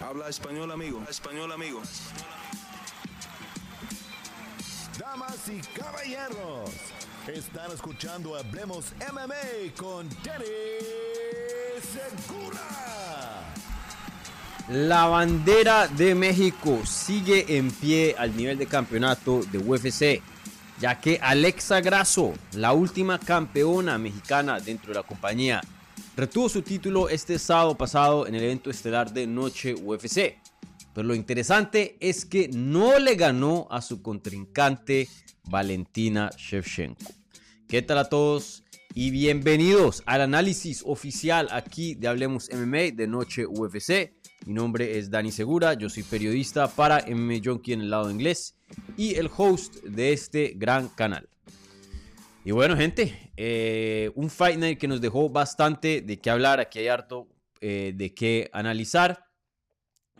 Habla español, amigo. Español, amigo. Damas y caballeros, están escuchando Hablemos MMA con Danny Segura. La bandera de México sigue en pie al nivel de campeonato de UFC, ya que Alexa Grasso, la última campeona mexicana dentro de la compañía, retuvo su título este sábado pasado en el evento estelar de Noche UFC. Pero lo interesante es que no le ganó a su contrincante Valentina Shevchenko. ¿Qué tal a todos? Y bienvenidos al análisis oficial aquí de Hablemos MMA de Noche UFC. Mi nombre es Dani Segura, yo soy periodista para MMA Junkie en el lado inglés y el host de este gran canal. Y bueno, gente, eh, un Fight Night que nos dejó bastante de qué hablar, aquí hay harto eh, de qué analizar.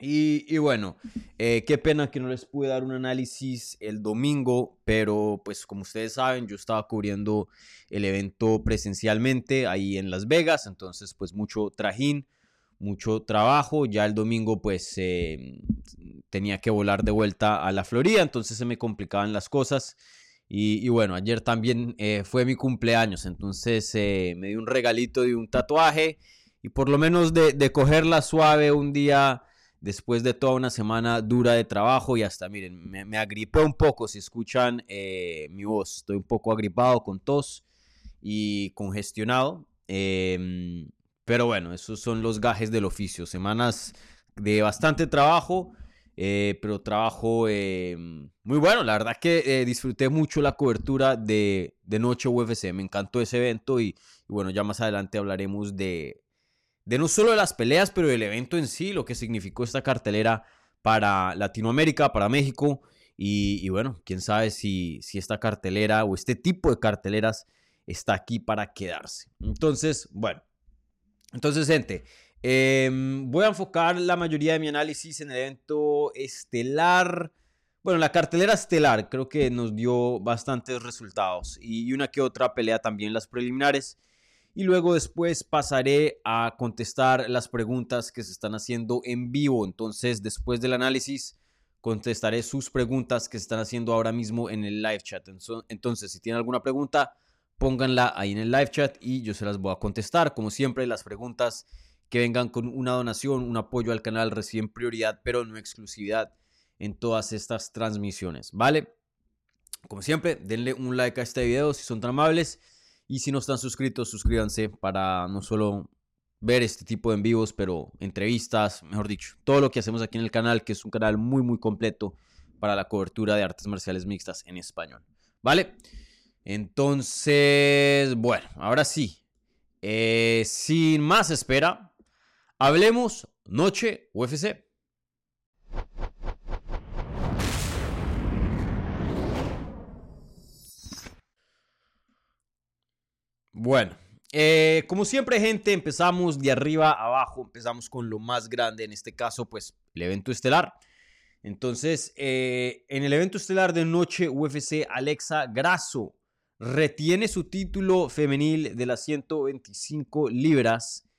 Y, bueno, eh, qué pena que no les pude dar un análisis el domingo, pero pues como ustedes saben, yo estaba cubriendo el evento presencialmente ahí en Las Vegas, entonces pues mucho trajín, mucho trabajo. Ya el domingo pues tenía que volar de vuelta a la Florida, entonces se me complicaban las cosas. Y, bueno, ayer también eh, fue mi cumpleaños, entonces eh, me di un regalito de un tatuaje y por lo menos de, de cogerla suave un día después de toda una semana dura de trabajo y hasta, miren, me, agripé un poco, si escuchan eh, mi voz, estoy un poco agripado con tos y congestionado, em, pero bueno, esos son los gajes del oficio, semanas de bastante trabajo eh, pero trabajo eh, muy bueno. La verdad que eh, disfruté mucho la cobertura de, de, Noche UFC. Me encantó ese evento y, bueno, ya más adelante hablaremos de, de no solo de las peleas, pero del evento en sí, lo que significó esta cartelera para Latinoamérica, para México. Y, bueno, quién sabe si, si esta cartelera o este tipo de carteleras está aquí para quedarse. Entonces, bueno. Entonces, gente, Em, voy a enfocar la mayoría de mi análisis en el evento estelar. Bueno, la cartelera estelar creo que nos dio bastantes resultados y una que otra pelea también las preliminares. Y luego después pasaré a contestar las preguntas que se están haciendo en vivo. Entonces, después del análisis, contestaré sus preguntas que se están haciendo ahora mismo en el live chat. Entonces, si tienen alguna pregunta, pónganla ahí en el live chat y yo se las voy a contestar. Como siempre, las preguntas que vengan con una donación, un apoyo al canal reciben prioridad, pero no exclusividad en todas estas transmisiones, ¿vale? Como siempre, denle un like a este video si son tan amables y si no están suscritos, suscríbanse para no solo ver este tipo de en vivos, pero entrevistas, mejor dicho, todo lo que hacemos aquí en el canal, que es un canal muy, muy completo para la cobertura de artes marciales mixtas en español, ¿vale? Entonces, bueno, ahora sí, eh, sin más espera, Hablemos Noche UFC. Bueno, eh, como siempre gente, empezamos de arriba a abajo, empezamos con lo más grande, en este caso pues el evento estelar. Entonces, eh, en el evento estelar de noche UFC, Alexa Grasso retiene su título femenil de las 125 libras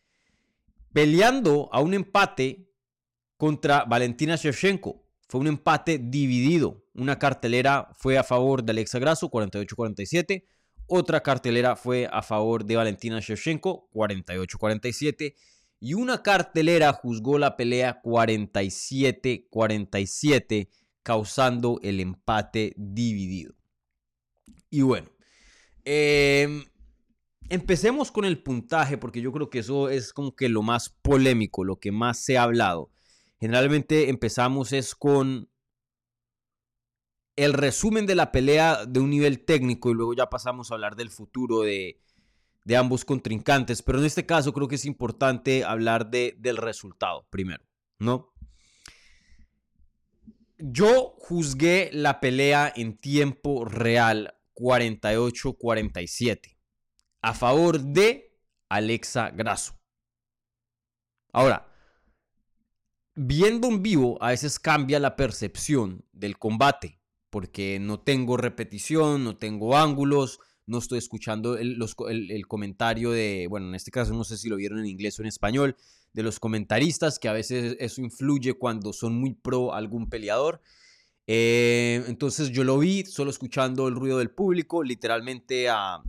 peleando a un empate contra Valentina Shevchenko. Fue un empate dividido. Una cartelera fue a favor de Alexa Grasso, 48-47. Otra cartelera fue a favor de Valentina Shevchenko, 48-47. Y una cartelera juzgó la pelea 47-47, causando el empate dividido. Y bueno, eh, Empecemos con el puntaje, porque yo creo que eso es como que lo más polémico, lo que más se ha hablado. Generalmente empezamos es con el resumen de la pelea de un nivel técnico y luego ya pasamos a hablar del futuro de, ambos contrincantes. Pero en este caso creo que es importante hablar de, del resultado primero, ¿no? Yo juzgué la pelea en tiempo real 48-47 a favor de Alexa Grasso. Ahora, viendo en vivo a veces cambia la percepción del combate, porque no tengo repetición, no tengo ángulos, no estoy escuchando el, el, comentario de, bueno, en este caso no sé si lo vieron en inglés o en español, de los comentaristas, que a veces eso influye cuando son muy pro algún peleador. Eh, entonces yo lo vi solo escuchando el ruido del público, literalmente a,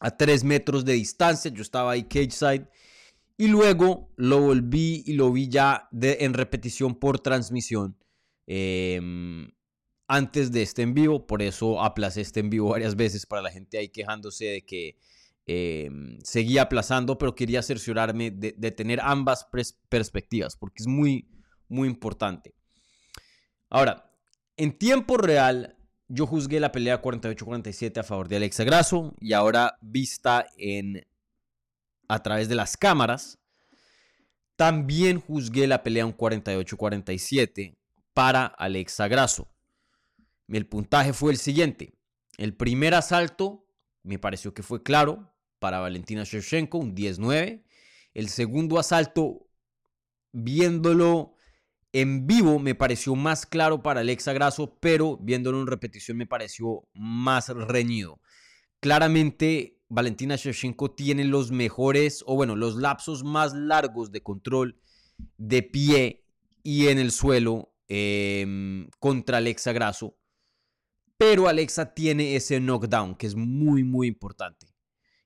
a tres metros de distancia, yo estaba ahí cage side. Y luego lo volví y lo vi ya de, en repetición por transmisión. Eh, antes de este en vivo, por eso aplacé este en vivo varias veces para la gente ahí quejándose de que em, seguía aplazando, pero quería cerciorarme de, tener ambas perspectivas, porque es muy, muy importante. Ahora, en tiempo real, yo juzgué la pelea 48-47 a favor de Alexa Grasso y ahora vista en a través de las cámaras, también juzgué la pelea un 48-47 para Alexa Grasso. El puntaje fue el siguiente. El primer asalto me pareció que fue claro para Valentina Shevchenko, un 10-9. El segundo asalto, viéndolo en vivo, me pareció más claro para Alexa Grasso, pero viéndolo en repetición me pareció más reñido. Claramente, Valentina Shevchenko tiene los mejores, o bueno, los lapsos más largos de control de pie y en el suelo em, contra Alexa Grasso. Pero Alexa tiene ese knockdown que es muy, muy importante.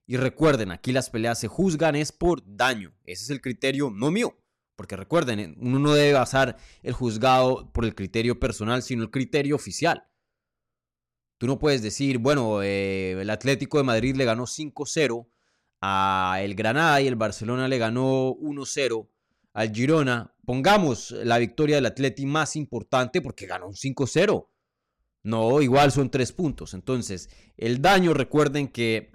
Y recuerden, aquí las peleas se juzgan es por daño. Ese es el criterio, no mío. Porque recuerden, eh, uno no debe basar el juzgado por el criterio personal, sino el criterio oficial. Tú no puedes decir, bueno, eh, el Atlético de Madrid le ganó 5-0 a el Granada y el Barcelona le ganó 1-0 al Girona. Pongamos la victoria del Atleti más importante porque ganó un 5-0. No, igual son tres puntos. Entonces, el daño, recuerden que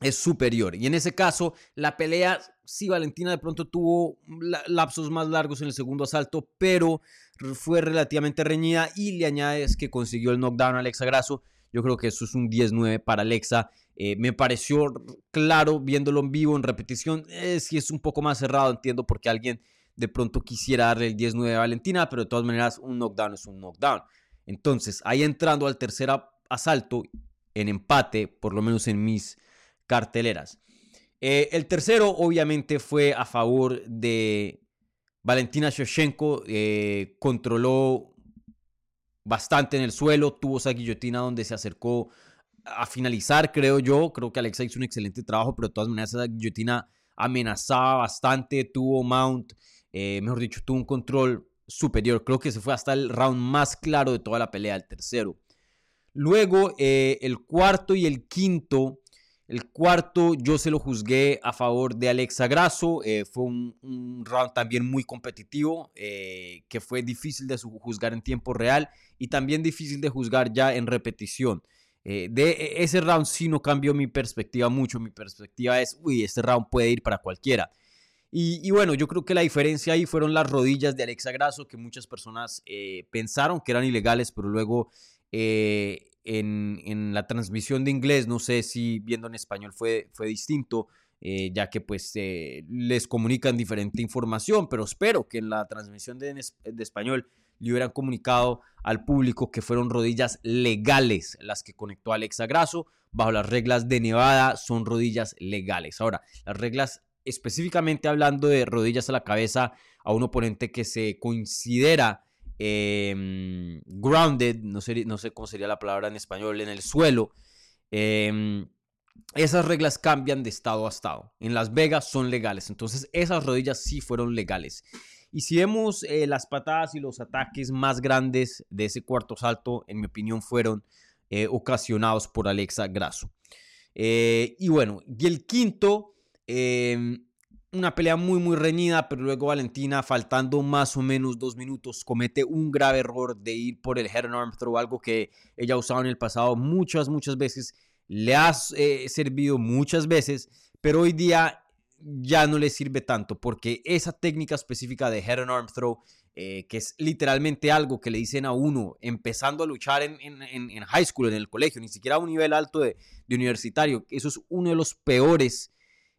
es superior. Y en ese caso, la pelea, sí, Valentina de pronto tuvo lapsos más largos en el segundo asalto, pero fue relativamente reñida y le añades que consiguió el knockdown a Alexa Grasso. Yo creo que eso es un 10-9 para Alexa. Eh, me pareció claro viéndolo en vivo, en repetición. Eh, si es un poco más cerrado, entiendo por qué alguien de pronto quisiera darle el 10-9 a Valentina, pero de todas maneras, un knockdown es un knockdown. Entonces, ahí entrando al tercer asalto en empate, por lo menos en mis carteleras. Eh, el tercero, obviamente, fue a favor de Valentina Shevchenko. Eh, controló bastante en el suelo, tuvo esa guillotina donde se acercó a finalizar, creo yo. Creo que Alexa hizo un excelente trabajo, pero de todas maneras esa guillotina amenazaba bastante, tuvo mount, eh, mejor dicho, tuvo un control superior. Creo que se fue hasta el round más claro de toda la pelea, el tercero. Luego, el cuarto y el quinto. El cuarto yo se lo juzgué a favor de Alexa Grasso. Eh, fue un, round también muy competitivo, eh, que fue difícil de juzgar en tiempo real y también difícil de juzgar ya en repetición. de e, ese round sí no cambió mi perspectiva mucho. Mi perspectiva es, uy, este round puede ir para cualquiera. Y, bueno, yo creo que la diferencia ahí fueron las rodillas de Alexa Grasso, que muchas personas eh, pensaron que eran ilegales, pero luego eh, en, la transmisión de inglés, no sé si viendo en español fue, fue distinto, eh, ya que pues les comunican diferente información, pero espero que en la transmisión de, de español le hubieran comunicado al público que fueron rodillas legales las que conectó Alexa Grasso. Bajo las reglas de Nevada son rodillas legales. Ahora, las reglas específicamente hablando de rodillas a la cabeza a un oponente que se considera em, grounded, no sé, no sé cómo sería la palabra en español, en el suelo. Em, esas reglas cambian de estado a estado. En Las Vegas son legales, entonces esas rodillas sí fueron legales. Y si vemos eh, las patadas y los ataques más grandes de ese cuarto salto, en mi opinión, fueron eh, ocasionados por Alexa Grasso. Eh, y bueno, y el quinto Em, una pelea muy, muy reñida, pero luego Valentina, faltando más o menos dos minutos, comete un grave error de ir por el head and arm throw, algo que ella ha usado en el pasado muchas, muchas veces. Le ha eh, servido muchas veces, pero hoy día ya no le sirve tanto porque esa técnica específica de head and arm throw, eh, que es literalmente algo que le dicen a uno empezando a luchar en, en, high school, en el colegio, ni siquiera a un nivel alto de, de universitario, eso es uno de los peores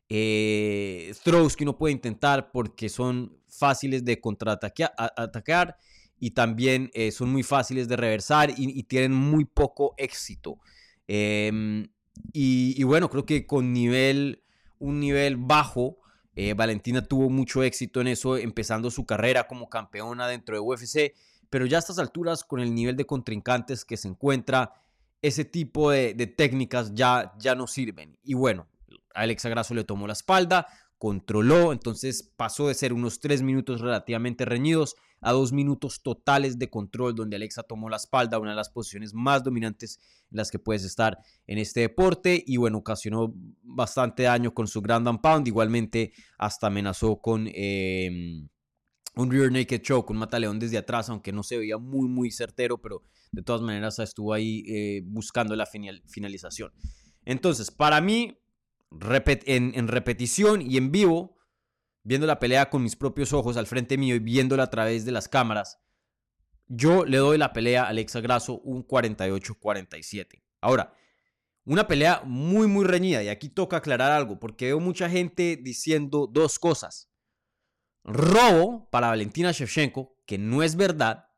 eh, throws que uno puede intentar porque son fáciles de contraatacar y también eh, son muy fáciles de reversar y, tienen muy poco éxito. Em, y, bueno, creo que con nivel, un nivel bajo, eh, Valentina tuvo mucho éxito en eso, empezando su carrera como campeona dentro de UFC, pero ya a estas alturas, con el nivel de contrincantes que se encuentra, ese tipo de, técnicas ya, ya no sirven. Y bueno, Alexa Grasso le tomó la espalda, controló, entonces pasó de ser unos tres minutos relativamente reñidos a dos minutos totales de control donde Alexa tomó la espalda, una de las posiciones más dominantes en las que puedes estar en este deporte y bueno, ocasionó bastante daño con su Grand and Pound, igualmente hasta amenazó con em, un rear naked choke, un mataleón desde atrás, aunque no se veía muy muy certero, pero de todas maneras estuvo ahí eh, buscando la finalización. Entonces, para mí, en, repetición y en vivo, viendo la pelea con mis propios ojos al frente mío y viéndola a través de las cámaras, yo le doy la pelea a Alexa Grasso un 48-47. Ahora, una pelea muy, muy reñida. Y aquí toca aclarar algo, porque veo mucha gente diciendo dos cosas. Robo para Valentina Shevchenko, que no es verdad,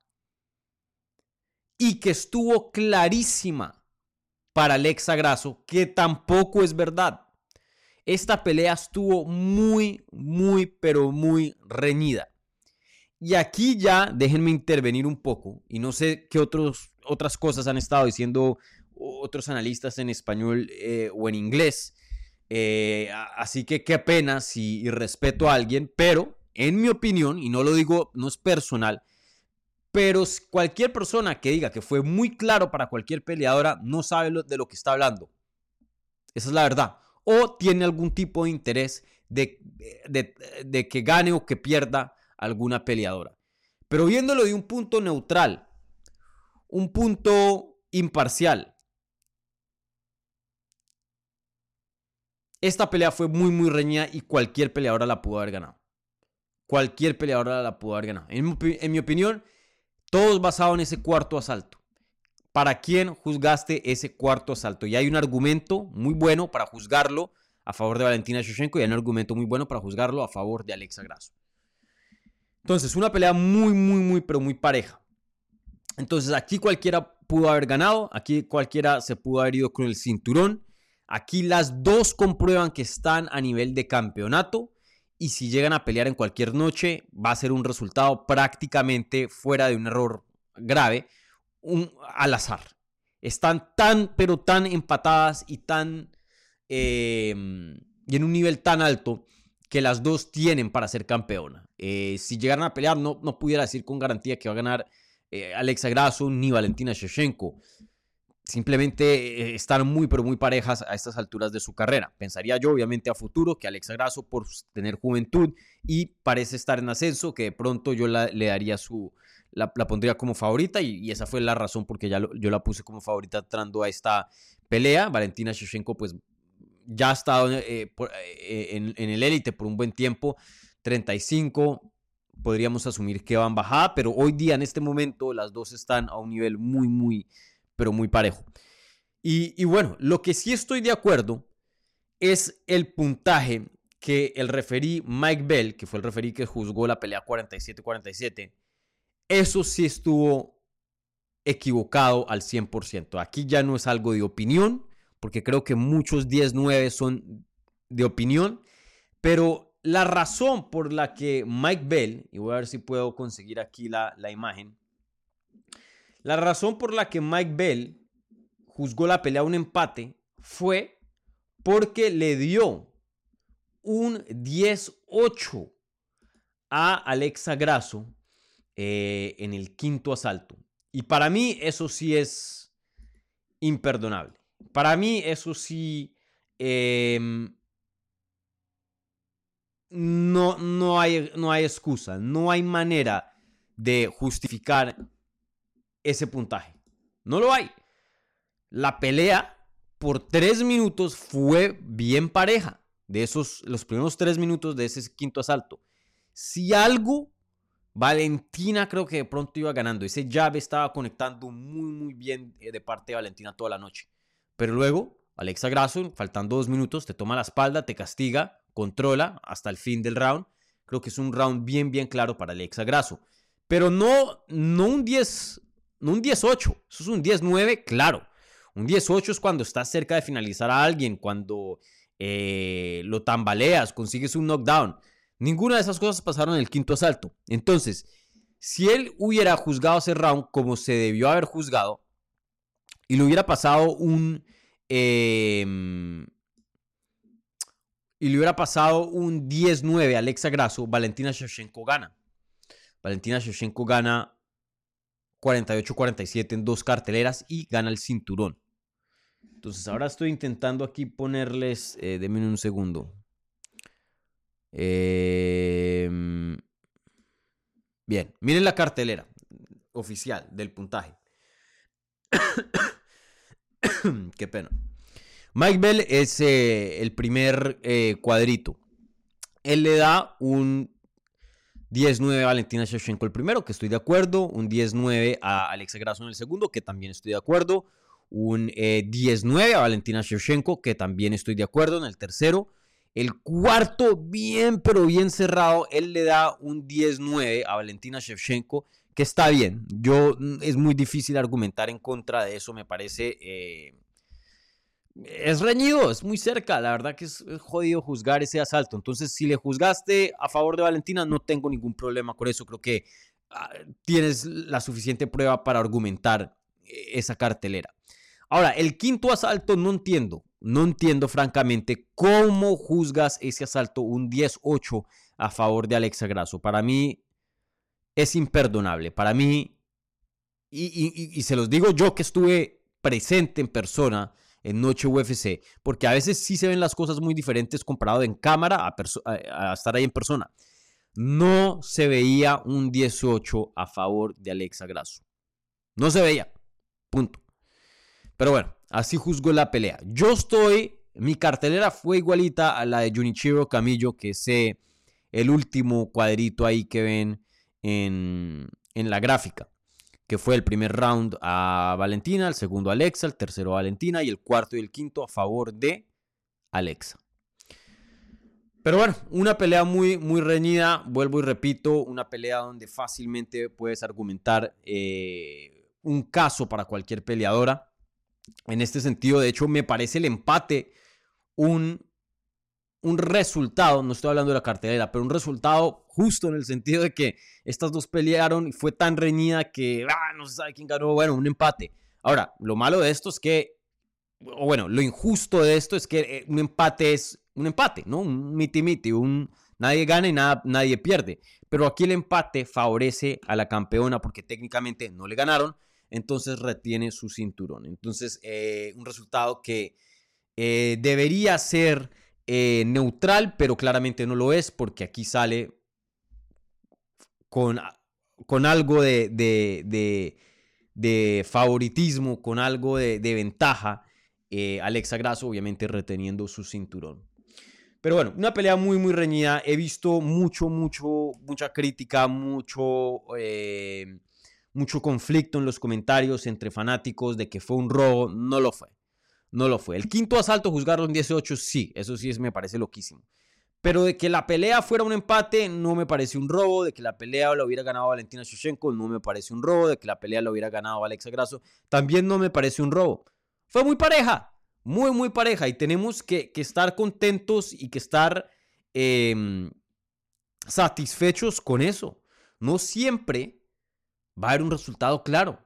y que estuvo clarísima para Alexa Grasso, que tampoco es verdad. Esta pelea estuvo muy, muy, pero muy reñida. Y aquí ya déjenme intervenir un poco, y no sé qué otros, otras cosas han estado diciendo otros analistas en español eh, o en inglés. Eh, así que qué pena si respeto a alguien, pero en mi opinión, y no lo digo, no es personal, pero cualquier persona que diga que fue muy claro para cualquier peleadora no sabe de lo que está hablando. Esa es la verdad o tiene algún tipo de interés de, que gane o que pierda alguna peleadora. Pero viéndolo de un punto neutral, un punto imparcial, esta pelea fue muy, muy reñida y cualquier peleadora la pudo haber ganado. Cualquier peleadora la pudo haber ganado. En en mi opinión, todo es basado en ese cuarto asalto. ¿Para quién juzgaste ese cuarto asalto? Y hay un argumento muy bueno para juzgarlo a favor de Valentina Shevchenko y hay un argumento muy bueno para juzgarlo a favor de Alexa Grasso. Entonces, una pelea muy, muy, muy, pero muy pareja. Entonces, aquí cualquiera pudo haber ganado, aquí cualquiera se pudo haber ido con el cinturón. Aquí las dos comprueban que están a nivel de campeonato y si llegan a pelear en cualquier noche va a ser un resultado prácticamente fuera de un error grave un, al azar. Están tan, pero tan empatadas y tan... Em, y en un nivel tan alto que las dos tienen para ser campeona. Eh, si llegaran a pelear, no, no pudiera decir con garantía que va a ganar eh, Alexa Grasso ni Valentina Shevchenko. Simplemente eh, están muy, pero muy parejas a estas alturas de su carrera. Pensaría yo, obviamente, a futuro que Alexa Grasso, por tener juventud y parece estar en ascenso, que de pronto yo le daría su, la, pondría como favorita y, esa fue la razón porque ya yo la puse como favorita entrando a esta pelea. Valentina Shevchenko pues ya ha estado eh, eh, en, el élite por un buen tiempo, 35, podríamos asumir que van bajada, pero hoy día en este momento las dos están a un nivel muy, muy, pero muy parejo. Y, y bueno, lo que sí estoy de acuerdo es el puntaje que el referí Mike Bell, que fue el referí que juzgó la pelea 47-47, eso sí estuvo equivocado al 100%. Aquí ya no es algo de opinión, porque creo que muchos 10-9 son de opinión, pero la razón por la que Mike Bell, y voy a ver si puedo conseguir aquí la, la imagen, la razón por la que Mike Bell juzgó la pelea un empate fue porque le dio un 10-8 a Alexa Grasso eh, en el quinto asalto. Y para mí eso sí es imperdonable. Para mí eso sí... Em, no, no, hay, no hay excusa, no hay manera de justificar ese puntaje. No lo hay. La pelea por tres minutos fue bien pareja. De esos, los primeros tres minutos de ese quinto asalto. Si algo Valentina creo que de pronto iba ganando. Ese llave estaba conectando muy, muy bien eh, de parte de Valentina toda la noche. Pero luego, Alexa Grasso, faltando dos minutos, te toma la espalda, te castiga, controla hasta el fin del round. Creo que es un round bien, bien claro para Alexa Grasso. Pero no, no un 10, no un 10-8. Eso es un 10-9, claro. Un 10-8 es cuando estás cerca de finalizar a alguien, cuando eh, lo tambaleas, consigues un knockdown. Ninguna de esas cosas pasaron en el quinto asalto. Entonces, si él hubiera juzgado ese round como se debió haber juzgado y le hubiera pasado un... Em, y le hubiera pasado un 10-9 a Alexa Grasso, Valentina Shevchenko gana. Valentina Shevchenko gana 48-47 en dos carteleras y gana el cinturón. Entonces ahora estoy intentando aquí ponerles, eh, denme un segundo. Em, bien, miren la cartelera oficial del puntaje. Qué pena. Mike Bell es eh, el primer eh, cuadrito. Él le da un 10-9 a Valentina Shevchenko el primero, que estoy de acuerdo. Un 10-9 a Alexa Grasso en el segundo, que también estoy de acuerdo. Un 10-9 eh, a Valentina Shevchenko, que también estoy de acuerdo en el tercero. El cuarto, bien, pero bien cerrado, él le da un 10-9 a Valentina Shevchenko, que está bien. Yo, mm, es muy difícil argumentar en contra de eso, me parece eh, es reñido, es muy cerca. La verdad que es, jodido juzgar ese asalto. Entonces, si le juzgaste a favor de Valentina, no tengo ningún problema con eso. Creo que ah, tienes la suficiente prueba para argumentar eh, esa cartelera. Ahora, el quinto asalto no entiendo. No entiendo francamente cómo juzgas ese asalto un 10-8 a favor de Alexa Grasso. Para mí es imperdonable. Para mí, y se los digo yo que estuve presente en persona en Noche UFC, porque a veces sí se ven las cosas muy diferentes comparado en cámara a, estar ahí en persona. No se veía un 18 a favor de Alexa Grasso. No se veía. Punto. Pero bueno, así juzgo la pelea. Yo estoy, mi cartelera fue igualita a la de Junichiro Camillo, que es el último cuadrito ahí que ven en, en la gráfica que fue el primer round a Valentina, el segundo a Alexa, el tercero a Valentina y el cuarto y el quinto a favor de Alexa. Pero bueno, una pelea muy, muy reñida, vuelvo y repito, una pelea donde fácilmente puedes argumentar eh, un caso para cualquier peleadora. En este sentido, de hecho, me parece el empate un un resultado, no estoy hablando de la cartelera, pero un resultado justo en el sentido de que estas dos pelearon y fue tan reñida que ah, no se sabe quién ganó, bueno, un empate. Ahora, lo malo de esto es que, o bueno, lo injusto de esto es que eh, un empate es un empate, ¿no? Un miti-miti, un nadie gana y nada, nadie pierde. Pero aquí el empate favorece a la campeona porque técnicamente no le ganaron, entonces retiene su cinturón. Entonces, eh, un resultado que eh, debería ser eh, neutral, pero claramente no lo es porque aquí sale con, con algo de, de, favoritismo, con algo de, ventaja. Alexa Grasso obviamente reteniendo su cinturón. Pero bueno, una pelea muy, muy reñida. He visto mucho, mucho, mucha crítica, mucho, mucho conflicto en los comentarios entre fanáticos de que fue un robo. No lo fue no lo fue. El quinto asalto, juzgarlo en 18, sí, eso sí me parece loquísimo. Pero de que la pelea fuera un empate, no me parece un robo. De que la pelea lo hubiera ganado Valentina Shushenko, no me parece un robo. De que la pelea lo hubiera ganado Alexa Grasso, también no me parece un robo. Fue muy pareja, muy, muy pareja. Y tenemos que, estar contentos y que estar em, satisfechos con eso. No siempre va a haber un resultado claro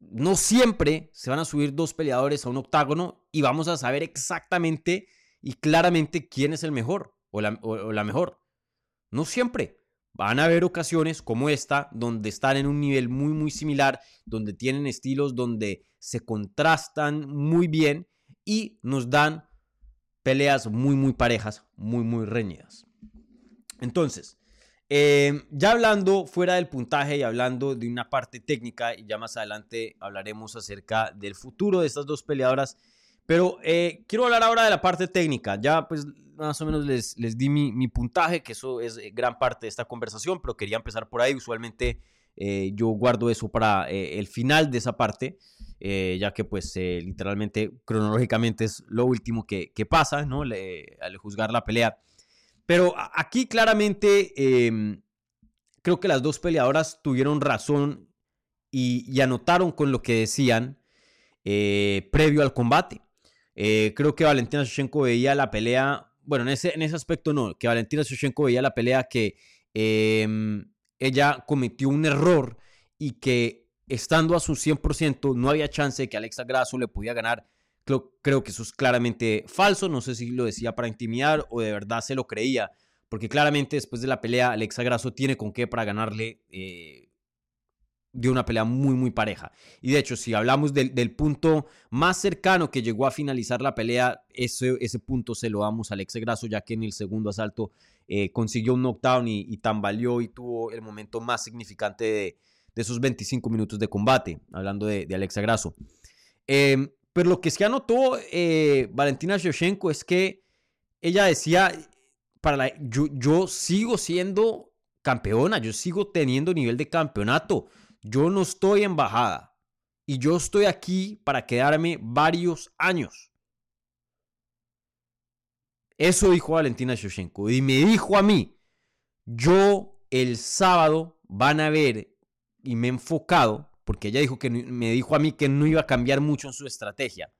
no siempre se van a subir dos peleadores a un octágono y vamos a saber exactamente y claramente quién es el mejor o la, mejor. No siempre. Van a haber ocasiones como esta donde están en un nivel muy muy similar, donde tienen estilos donde se contrastan muy bien y nos dan peleas muy muy parejas, muy muy reñidas. Entonces, Em, ya hablando fuera del puntaje y hablando de una parte técnica, y ya más adelante hablaremos acerca del futuro de estas dos peleadoras, pero eh, quiero hablar ahora de la parte técnica. Ya pues más o menos les, les di mi, puntaje, que eso es eh, gran parte de esta conversación, pero quería empezar por ahí. Usualmente eh, yo guardo eso para el final de esa parte, ya que pues literalmente cronológicamente es lo último que, que pasa, ¿no? al juzgar la pelea. Pero aquí claramente em, creo que las dos peleadoras tuvieron razón y, anotaron con lo que decían. eh, previo al combate. Eh, creo que Valentina Shevchenko veía la pelea, bueno, en ese, en ese aspecto no, que Valentina Shevchenko veía la pelea que em, ella cometió un error y que estando a su 100% no había chance de que Alexa Grasso le pudiera ganar. Creo, creo, que eso es claramente falso. No sé si lo decía para intimidar o de verdad se lo creía. Porque claramente después de la pelea Alexa Grasso tiene con qué para ganarle eh, de una pelea muy, muy pareja. Y de hecho, si hablamos del, punto más cercano que llegó a finalizar la pelea, ese, ese punto se lo damos a Alexa Grasso, ya que en el segundo asalto eh, consiguió un knockdown y, y, tambaleó y tuvo el momento más significante de, esos 25 minutos de combate, hablando de, Alexa Grasso. Em, pero lo que se anotó eh, Valentina Shevchenko es que ella decía, para la, yo, sigo siendo campeona, yo sigo teniendo nivel de campeonato yo no estoy en bajada y yo estoy aquí para quedarme varios años. Eso dijo Valentina Shevchenko y me dijo a mí, yo el sábado van a ver y me he enfocado, porque ella dijo que me dijo a mí que no iba a cambiar mucho en su estrategia,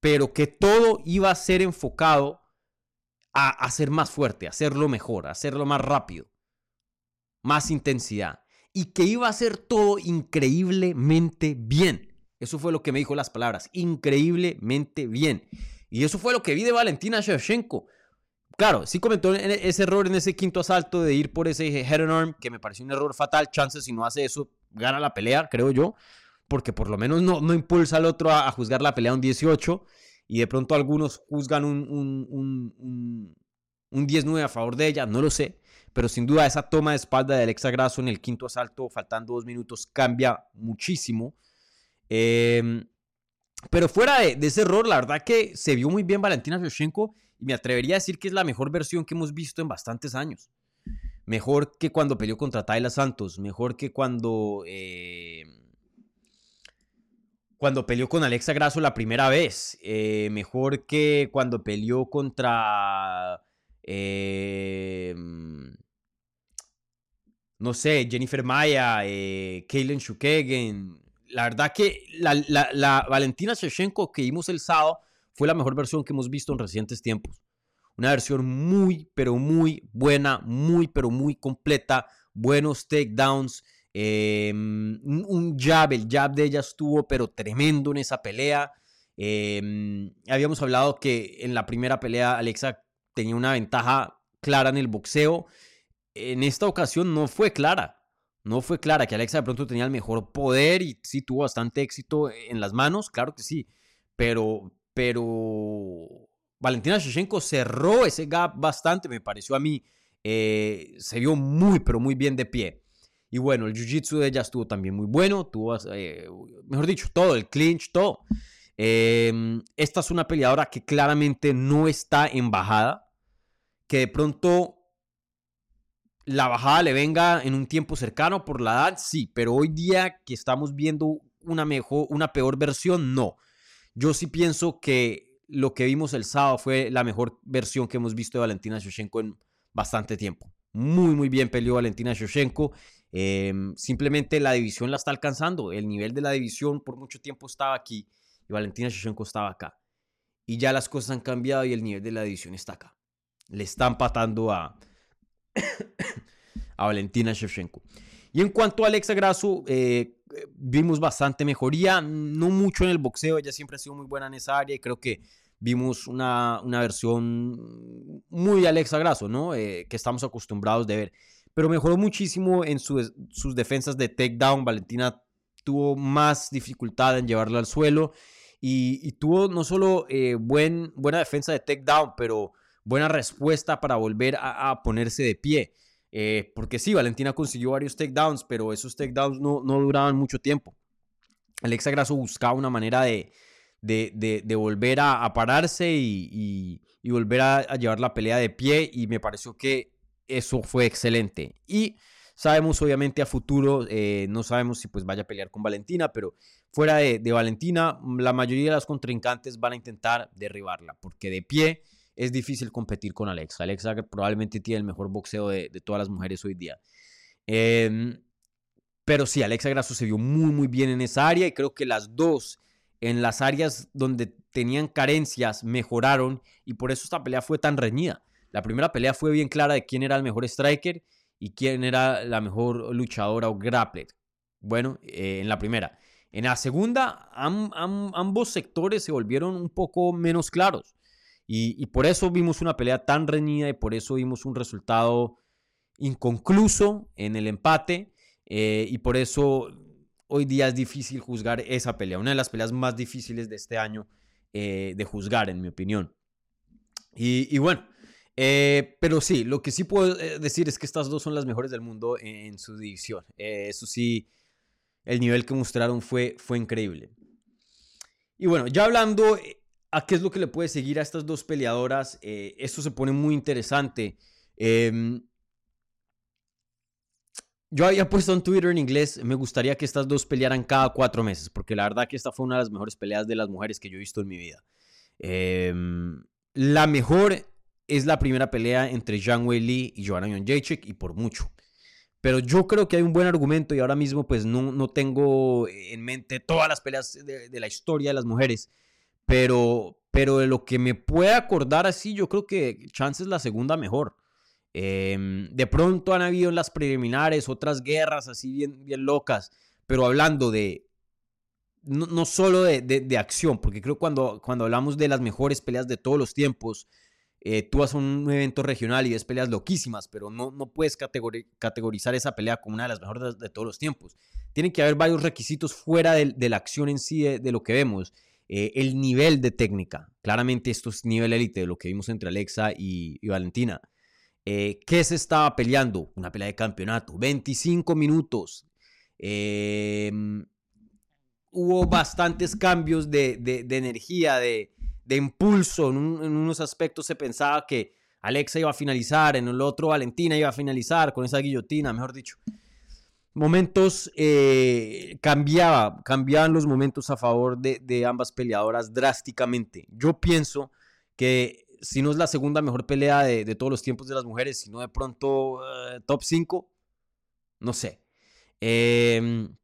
pero que todo iba a ser enfocado a hacer más fuerte, a hacerlo mejor, a hacerlo más rápido, más intensidad y que iba a ser todo increíblemente bien. Eso fue lo que me dijo las palabras, increíblemente bien. Y eso fue lo que vi de Valentina Shevchenko. Claro, sí comentó ese error en ese quinto asalto de ir por ese head and arm, que me pareció un error fatal. Chances si no hace eso, gana la pelea, creo yo. Porque por lo menos no, no impulsa al otro a, juzgar la pelea un 18. Y de pronto algunos juzgan un, un, un, un 10-9 a favor de ella, no lo sé. Pero sin duda esa toma de espalda de Alexa Grasso en el quinto asalto, faltando dos minutos, cambia muchísimo. Em, pero fuera de, ese error, la verdad que se vio muy bien Valentina Shevchenko y me atrevería a decir que es la mejor versión que hemos visto en bastantes años. Mejor que cuando peleó contra Tayla Santos, mejor que cuando... Eh, cuando peleó con Alexa Grasso la primera vez, eh, mejor que cuando peleó contra eh, no sé, Jennifer Maya, Kaylin Shukegen. La verdad que la, Valentina Shevchenko que vimos el sábado fue la mejor versión que hemos visto en recientes tiempos. Una versión muy, pero muy buena, muy, pero muy completa. Buenos takedowns. Em, un jab, el jab de ella estuvo, pero tremendo en esa pelea. Em, habíamos hablado que en la primera pelea Alexa tenía una ventaja clara en el boxeo. En esta ocasión no fue clara. No fue clara que Alexa de pronto tenía el mejor poder y sí tuvo bastante éxito en las manos, claro que sí. Pero, pero Valentina Shevchenko cerró ese gap bastante, me pareció a mí. Eh, se vio muy, pero muy bien de pie. Y bueno, el jiu-jitsu de ella estuvo también muy bueno. Tuvo, eh, mejor dicho, todo, el clinch, todo. Em, esta es una peleadora que claramente no está en bajada, que de pronto la bajada le venga en un tiempo cercano por la edad, sí, pero hoy día que estamos viendo una mejor, una peor versión, no. Yo sí pienso que lo que vimos el sábado fue la mejor versión que hemos visto de Valentina Shevchenko en bastante tiempo. Muy, muy bien peleó Valentina Shevchenko. Em, simplemente la división la está alcanzando. El nivel de la división por mucho tiempo estaba aquí y Valentina Shevchenko estaba acá. Y ya las cosas han cambiado y el nivel de la división está acá. Le está empatando a, a Valentina Shevchenko. Y en cuanto a Alexa Grasso, eh, vimos bastante mejoría, no mucho en el boxeo, ella siempre ha sido muy buena en esa área y creo que vimos una, una versión muy Alexa Grasso, ¿no? Eh, que estamos acostumbrados de ver. Pero mejoró muchísimo en sus defensas de takedown. Valentina tuvo más dificultad en llevarla al suelo y, tuvo no solo eh, buen, buena defensa de takedown, pero buena respuesta para volver a, ponerse de pie. Eh, porque sí, Valentina consiguió varios takedowns, pero esos takedowns no, no duraban mucho tiempo. Alexa Grasso buscaba una manera de, de, volver a, pararse y, volver a, a, llevar la pelea de pie y me pareció que eso fue excelente. Y Sabemos obviamente a futuro, eh, no sabemos si pues vaya a pelear con Valentina, pero fuera de, Valentina, mm, la mayoría de las contrincantes van a intentar derribarla, porque de pie es difícil competir con Alexa. Alexa probablemente tiene el mejor boxeo de, todas las mujeres hoy día. Em, pero sí, Alexa Grasso se vio muy, muy bien en esa área y creo que las dos en las áreas donde tenían carencias mejoraron y por eso esta pelea fue tan reñida. La primera pelea fue bien clara de quién era el mejor striker y quién era la mejor luchadora o grappler. Bueno, eh, en la primera. En la segunda, ambos sectores se volvieron un poco menos claros. Y, por eso vimos una pelea tan reñida y por eso vimos un resultado inconcluso en el empate. Eh, y por eso hoy día es difícil juzgar esa pelea. Una de las peleas más difíciles de este año eh, de juzgar, en mi opinión. Y, bueno, eh, pero sí, lo que sí puedo decir es que estas dos son las mejores del mundo en, su división. eso sí, el nivel que mostraron fue, fue increíble. Y bueno, ya hablando a qué es lo que le puede seguir a estas dos peleadoras, eh, esto se pone muy interesante. Em, yo había puesto en Twitter en inglés, me gustaría que estas dos pelearan cada cuatro meses, porque la verdad que esta fue una de las mejores peleas de las mujeres que yo he visto en mi vida. Em, la mejor es la primera pelea entre Zhang Wei Li y Joanna Jacek y por mucho. Pero yo creo que hay un buen argumento y ahora mismo pues no, no tengo en mente todas las peleas de, de la historia de las mujeres. Pero, pero de lo que me puede acordar así, yo creo que Chance es la segunda mejor. Em, de pronto han habido en las preliminares otras guerras así bien, bien locas, pero hablando de, no, solo de, acción, porque creo cuando, cuando hablamos de las mejores peleas de todos los tiempos, eh, tú a un evento regional y ves peleas loquísimas, pero no, no puedes categorizar esa pelea como una de las mejores de, todos los tiempos. Tienen que haber varios requisitos fuera de, la acción en sí de, lo que vemos. Eh, el nivel de técnica. Claramente esto es nivel élite de lo que vimos entre Alexa y, Valentina. Eh, ¿Qué se estaba peleando? Una pelea de campeonato. 25 minutos. Em, hubo bastantes cambios de, energía, de, impulso. En, en, unos aspectos se pensaba que Alexa iba a finalizar, en el otro Valentina iba a finalizar con esa guillotina, mejor dicho momentos eh, cambiaba, cambiaban los momentos a favor de, ambas peleadoras drásticamente. Yo pienso que si no es la segunda mejor pelea de, todos los tiempos de las mujeres, sino de pronto eh, top 5, no sé. Em,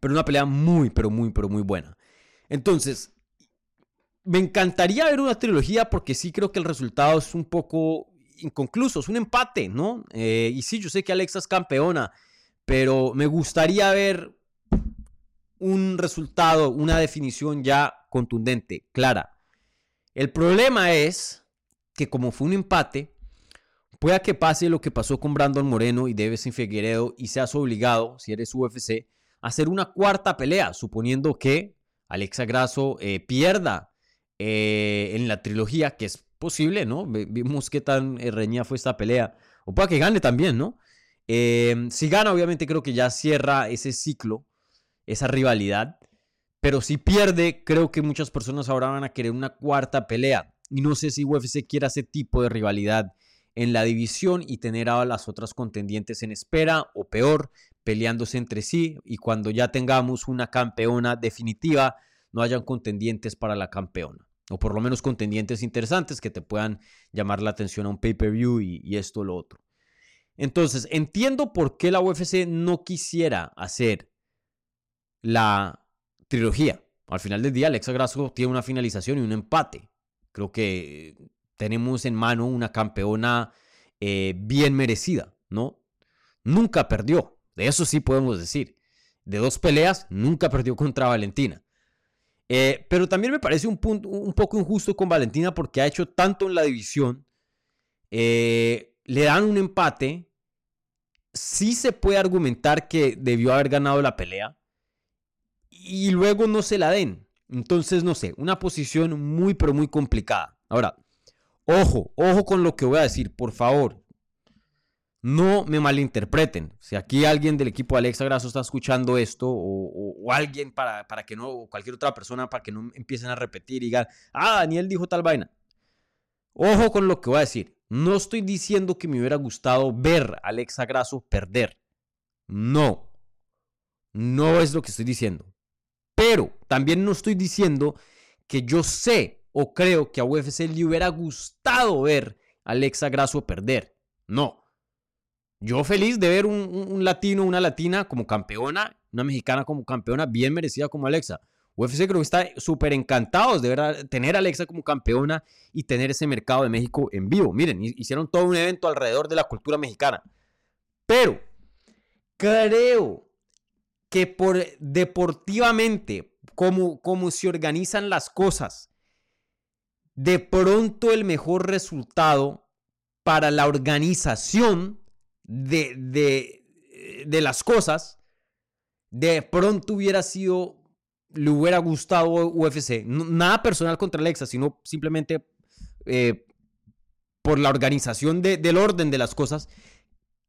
pero una pelea muy, pero muy, pero muy buena. Entonces, me encantaría ver una trilogía porque sí creo que el resultado es un poco inconcluso, es un empate, ¿no? Eh, y sí, yo sé que Alexa es campeona pero me gustaría ver un resultado, una definición ya contundente, clara. El problema es que como fue un empate, pueda que pase lo que pasó con Brandon Moreno y Devesin Figueredo y seas obligado, si eres UFC, a hacer una cuarta pelea, suponiendo que Alexa Grasso eh, pierda eh, en la trilogía, que es posible, ¿no? Vimos qué tan eh, reñida fue esta pelea. O pueda que gane también, ¿no? Em, si gana, obviamente creo que ya cierra ese ciclo, esa rivalidad. Pero si pierde, creo que muchas personas ahora van a querer una cuarta pelea. Y no sé si UFC quiere ese tipo de rivalidad en la división y tener a las otras contendientes en espera o peor, peleándose entre sí. Y cuando ya tengamos una campeona definitiva, no hayan contendientes para la campeona. O por lo menos contendientes interesantes que te puedan llamar la atención a un pay-per-view y, y esto o lo otro. Entonces, entiendo por qué la UFC no quisiera hacer la trilogía. Al final del día, Alexa Grasso tiene una finalización y un empate. Creo que tenemos en mano una campeona eh, bien merecida, ¿no? Nunca perdió, de eso sí podemos decir. De dos peleas, nunca perdió contra Valentina. Eh, pero también me parece un, punto, un poco injusto con Valentina porque ha hecho tanto en la división. Eh, le dan un empate sí se puede argumentar que debió haber ganado la pelea y luego no se la den. Entonces, no sé, una posición muy, pero muy complicada. Ahora, ojo, ojo con lo que voy a decir, por favor. No me malinterpreten. Si aquí alguien del equipo de Alexa Grasso está escuchando esto, o, alguien para, para, que no, o cualquier otra persona para que no empiecen a repetir y digan, ah, Daniel dijo tal vaina. Ojo con lo que voy a decir. No estoy diciendo que me hubiera gustado ver a Alexa Grasso perder. No. No es lo que estoy diciendo. Pero también no estoy diciendo que yo sé o creo que a UFC le hubiera gustado ver a Alexa Grasso perder. No. Yo feliz de ver un, un, latino, una latina como campeona, una mexicana como campeona, bien merecida como Alexa. UFC creo que está súper encantados de ver tener a Alexa como campeona y tener ese mercado de México en vivo. Miren, hicieron todo un evento alrededor de la cultura mexicana. Pero creo que por deportivamente, como, como se organizan las cosas, de pronto el mejor resultado para la organización de, de, de las cosas, de pronto hubiera sido le hubiera gustado UFC. nada personal contra Alexa, sino simplemente eh, por la organización del orden de las cosas,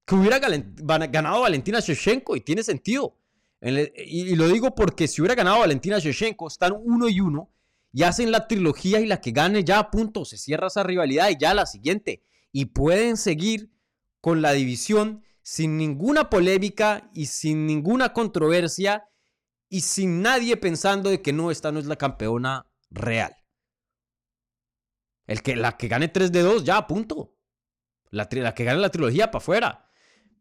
que hubiera ganado Valentina Shevchenko y tiene sentido. y, lo digo porque si hubiera ganado Valentina Shevchenko, están uno y uno y hacen la trilogía y la que gane ya a punto, se cierra esa rivalidad y ya la siguiente. Y pueden seguir con la división sin ninguna polémica y sin ninguna controversia y sin nadie pensando de que no, esta no es la campeona real. El que, la que gane 3 de 2, ya, punto. La, que gane la trilogía para afuera.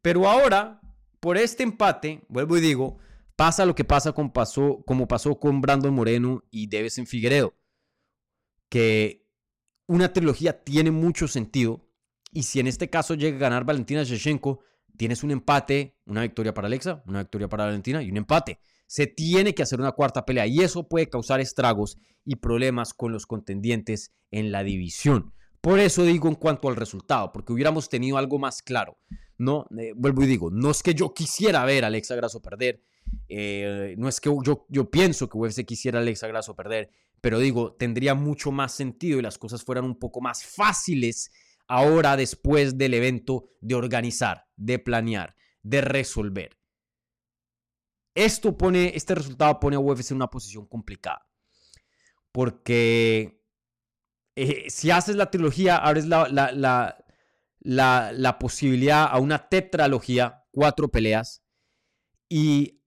Pero ahora, por este empate, vuelvo y digo, pasa lo que pasa como pasó con Brandon Moreno y en Figueredo. Que una trilogía tiene mucho sentido. Y si en este caso llega a ganar Valentina Shevchenko, tienes un empate, una victoria para Alexa, una victoria para Valentina y un empate se tiene que hacer una cuarta pelea y eso puede causar estragos y problemas con los contendientes en la división. Por eso digo en cuanto al resultado, porque hubiéramos tenido algo más claro. No, eh, vuelvo y digo, no es que yo quisiera ver a Alexa Grasso perder, eh, no es que yo, yo pienso que UFC quisiera a Alexa Grasso perder, pero digo, tendría mucho más sentido y las cosas fueran un poco más fáciles ahora después del evento de organizar, de planear, de resolver. Esto pone, este resultado pone a UFC en una posición complicada. Porque eh, si haces la trilogía, abres la, la, posibilidad a una tetralogía, cuatro peleas, y,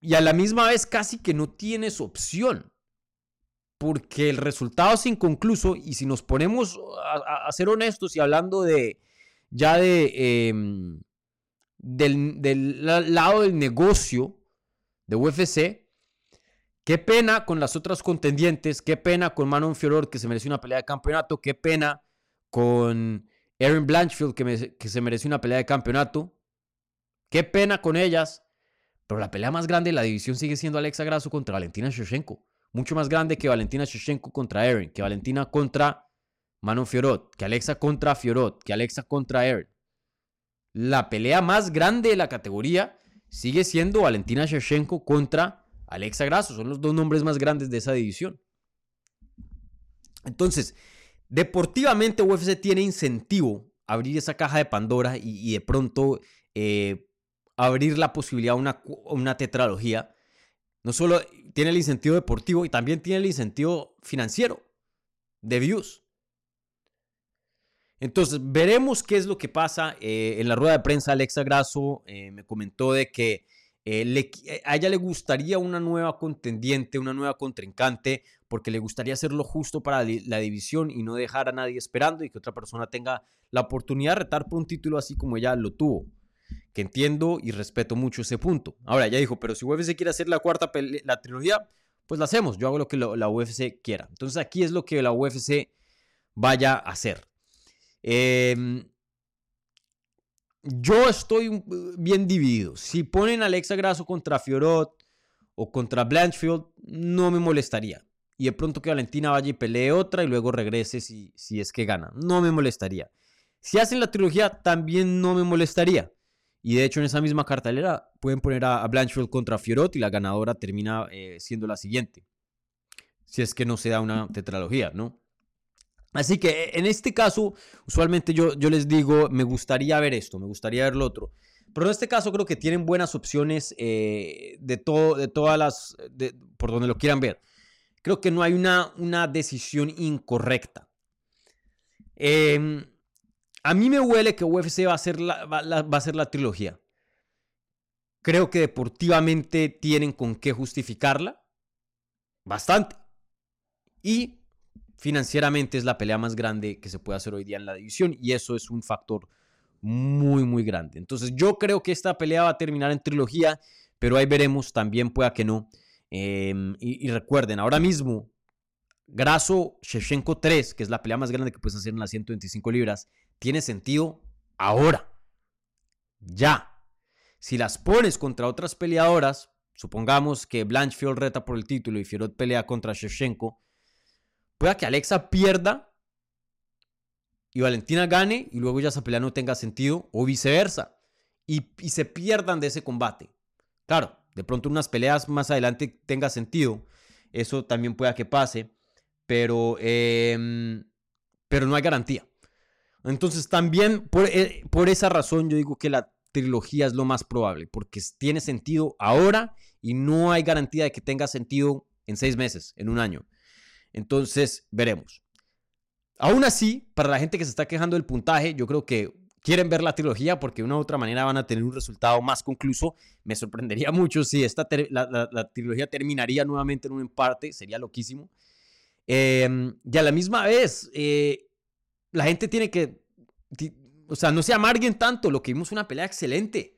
y a la misma vez casi que no tienes opción. Porque el resultado es inconcluso y si nos ponemos a, ser honestos y hablando de ya de... Em, del, lado del negocio de UFC. Qué pena con las otras contendientes, qué pena con Manon Fiorot que se mereció una pelea de campeonato, qué pena con Erin Blanchfield que, que se mereció una pelea de campeonato, qué pena con ellas, pero la pelea más grande de la división sigue siendo Alexa Grasso contra Valentina Shevchenko, mucho más grande que Valentina Shevchenko contra Erin, que Valentina contra Manon Fiorot, que Alexa contra Fiorot, que Alexa contra Erin la pelea más grande de la categoría sigue siendo Valentina Shevchenko contra Alexa Grasso. Son los dos nombres más grandes de esa división. Entonces, deportivamente UFC tiene incentivo a abrir esa caja de Pandora y, de pronto eh, abrir la posibilidad de una, una tetralogía. No solo tiene el incentivo deportivo y también tiene el incentivo financiero de views. Entonces, veremos qué es lo que pasa. Eh, en la rueda de prensa, Alexa Grasso eh, me comentó de que eh, a ella le gustaría una nueva contendiente, una nueva contrincante, porque le gustaría hacerlo justo para la división y no dejar a nadie esperando y que otra persona tenga la oportunidad de retar por un título así como ella lo tuvo. Que entiendo y respeto mucho ese punto. Ahora, ya dijo, pero si UFC quiere hacer la cuarta la trilogía, pues la hacemos. Yo hago lo que la UFC quiera. Entonces, aquí es lo que la UFC vaya a hacer. Em, yo estoy bien dividido. Si ponen a Alexa Grasso contra Fiorot o contra Blanchfield, no me molestaría. Y de pronto que Valentina vaya y pelee otra y luego regrese si, si es que gana. No me molestaría. Si hacen la trilogía, también no me molestaría. Y de hecho, en esa misma cartelera pueden poner a, Blanchfield contra Fiorot y la ganadora termina eh, siendo la siguiente. Si es que no se da una tetralogía, ¿no? Así que eh, en este caso, usualmente yo, yo les digo, me gustaría ver esto, me gustaría ver lo otro. Pero en este caso creo que tienen buenas opciones eh, de, todo, de todas las, por donde lo quieran ver. Creo que no hay una, una decisión incorrecta. Em, a mí me huele que UFC va a, ser la, va, va a ser la trilogía. Creo que deportivamente tienen con qué justificarla. Bastante. Y financieramente es la pelea más grande que se puede hacer hoy día en la división y eso es un factor muy, muy grande. Entonces yo creo que esta pelea va a terminar en trilogía, pero ahí veremos, también pueda que no. Em, y, recuerden, ahora mismo, Graso Shevchenko 3, que es la pelea más grande que puedes hacer en las 125 libras, tiene sentido ahora. Ya. Si las pones contra otras peleadoras, supongamos que Blanchfield reta por el título y Fierot pelea contra Shevchenko, pueda que Alexa pierda y Valentina gane y luego ya esa pelea no tenga sentido o viceversa y, se pierdan de ese combate. Claro, de pronto unas peleas más adelante tenga sentido, eso también pueda que pase, pero, em, pero no hay garantía. Entonces también eh, por esa razón yo digo que la trilogía es lo más probable, porque tiene sentido ahora y no hay garantía de que tenga sentido en seis meses, en un año. Entonces, veremos. Aún así, para la gente que se está quejando del puntaje, yo creo que quieren ver la trilogía porque de una u otra manera van a tener un resultado más concluso. Me sorprendería mucho si esta la, trilogía terminaría nuevamente en un empate, sería loquísimo. Em, y a la misma vez, eh, la gente tiene que, o sea, no se amarguen tanto, lo que vimos una pelea excelente.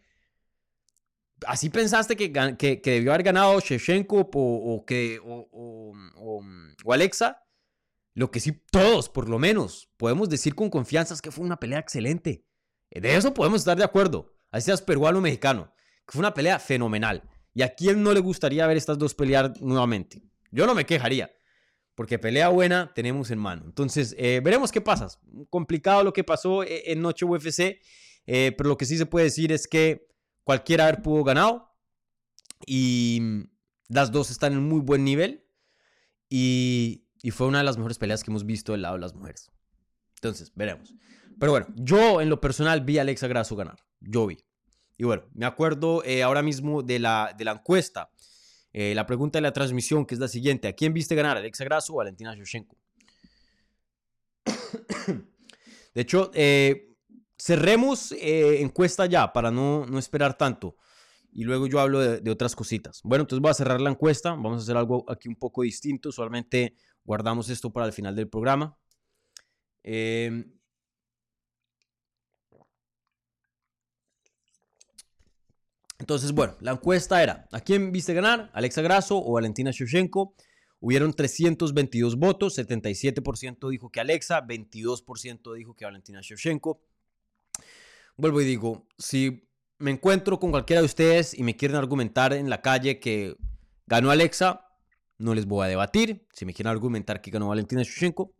¿Así pensaste que, que, debió haber ganado Shevchenko o, que, o, o, Alexa? Lo que sí, todos, por lo menos, podemos decir con confianza es que fue una pelea excelente. De eso podemos estar de acuerdo. Así seas peruano o mexicano. Fue una pelea fenomenal. ¿Y a quién no le gustaría ver estas dos pelear nuevamente? Yo no me quejaría. Porque pelea buena tenemos en mano. Entonces, eh, veremos qué pasa. Complicado lo que pasó eh, en Noche UFC. Eh, pero lo que sí se puede decir es que cualquiera haber pudo ganado. Y las dos están en muy buen nivel. Y, fue una de las mejores peleas que hemos visto del lado de las mujeres. Entonces, veremos. Pero bueno, yo en lo personal vi a Alexa Grasso ganar. Yo vi. Y bueno, me acuerdo eh, ahora mismo de la, de la encuesta. Eh, la pregunta de la transmisión, que es la siguiente. ¿A quién viste ganar? ¿Alexa Grasso o Valentina Shevchenko? de hecho, eh, cerremos encuesta ya para no, no, esperar tanto. Y luego yo hablo de, otras cositas. Bueno, entonces voy a cerrar la encuesta. Vamos a hacer algo aquí un poco distinto. Solamente guardamos esto para el final del programa. Eh, Entonces, bueno, la encuesta era, ¿a quién viste ganar? ¿Alexa Grasso o Valentina Shevchenko? Hubieron 322 votos, 77% dijo que Alexa, 22% dijo que Valentina Shevchenko. Vuelvo y digo, si me encuentro con cualquiera de ustedes y me quieren argumentar en la calle que ganó Alexa, no les voy a debatir. Si me quieren argumentar que ganó Valentina Shevchenko,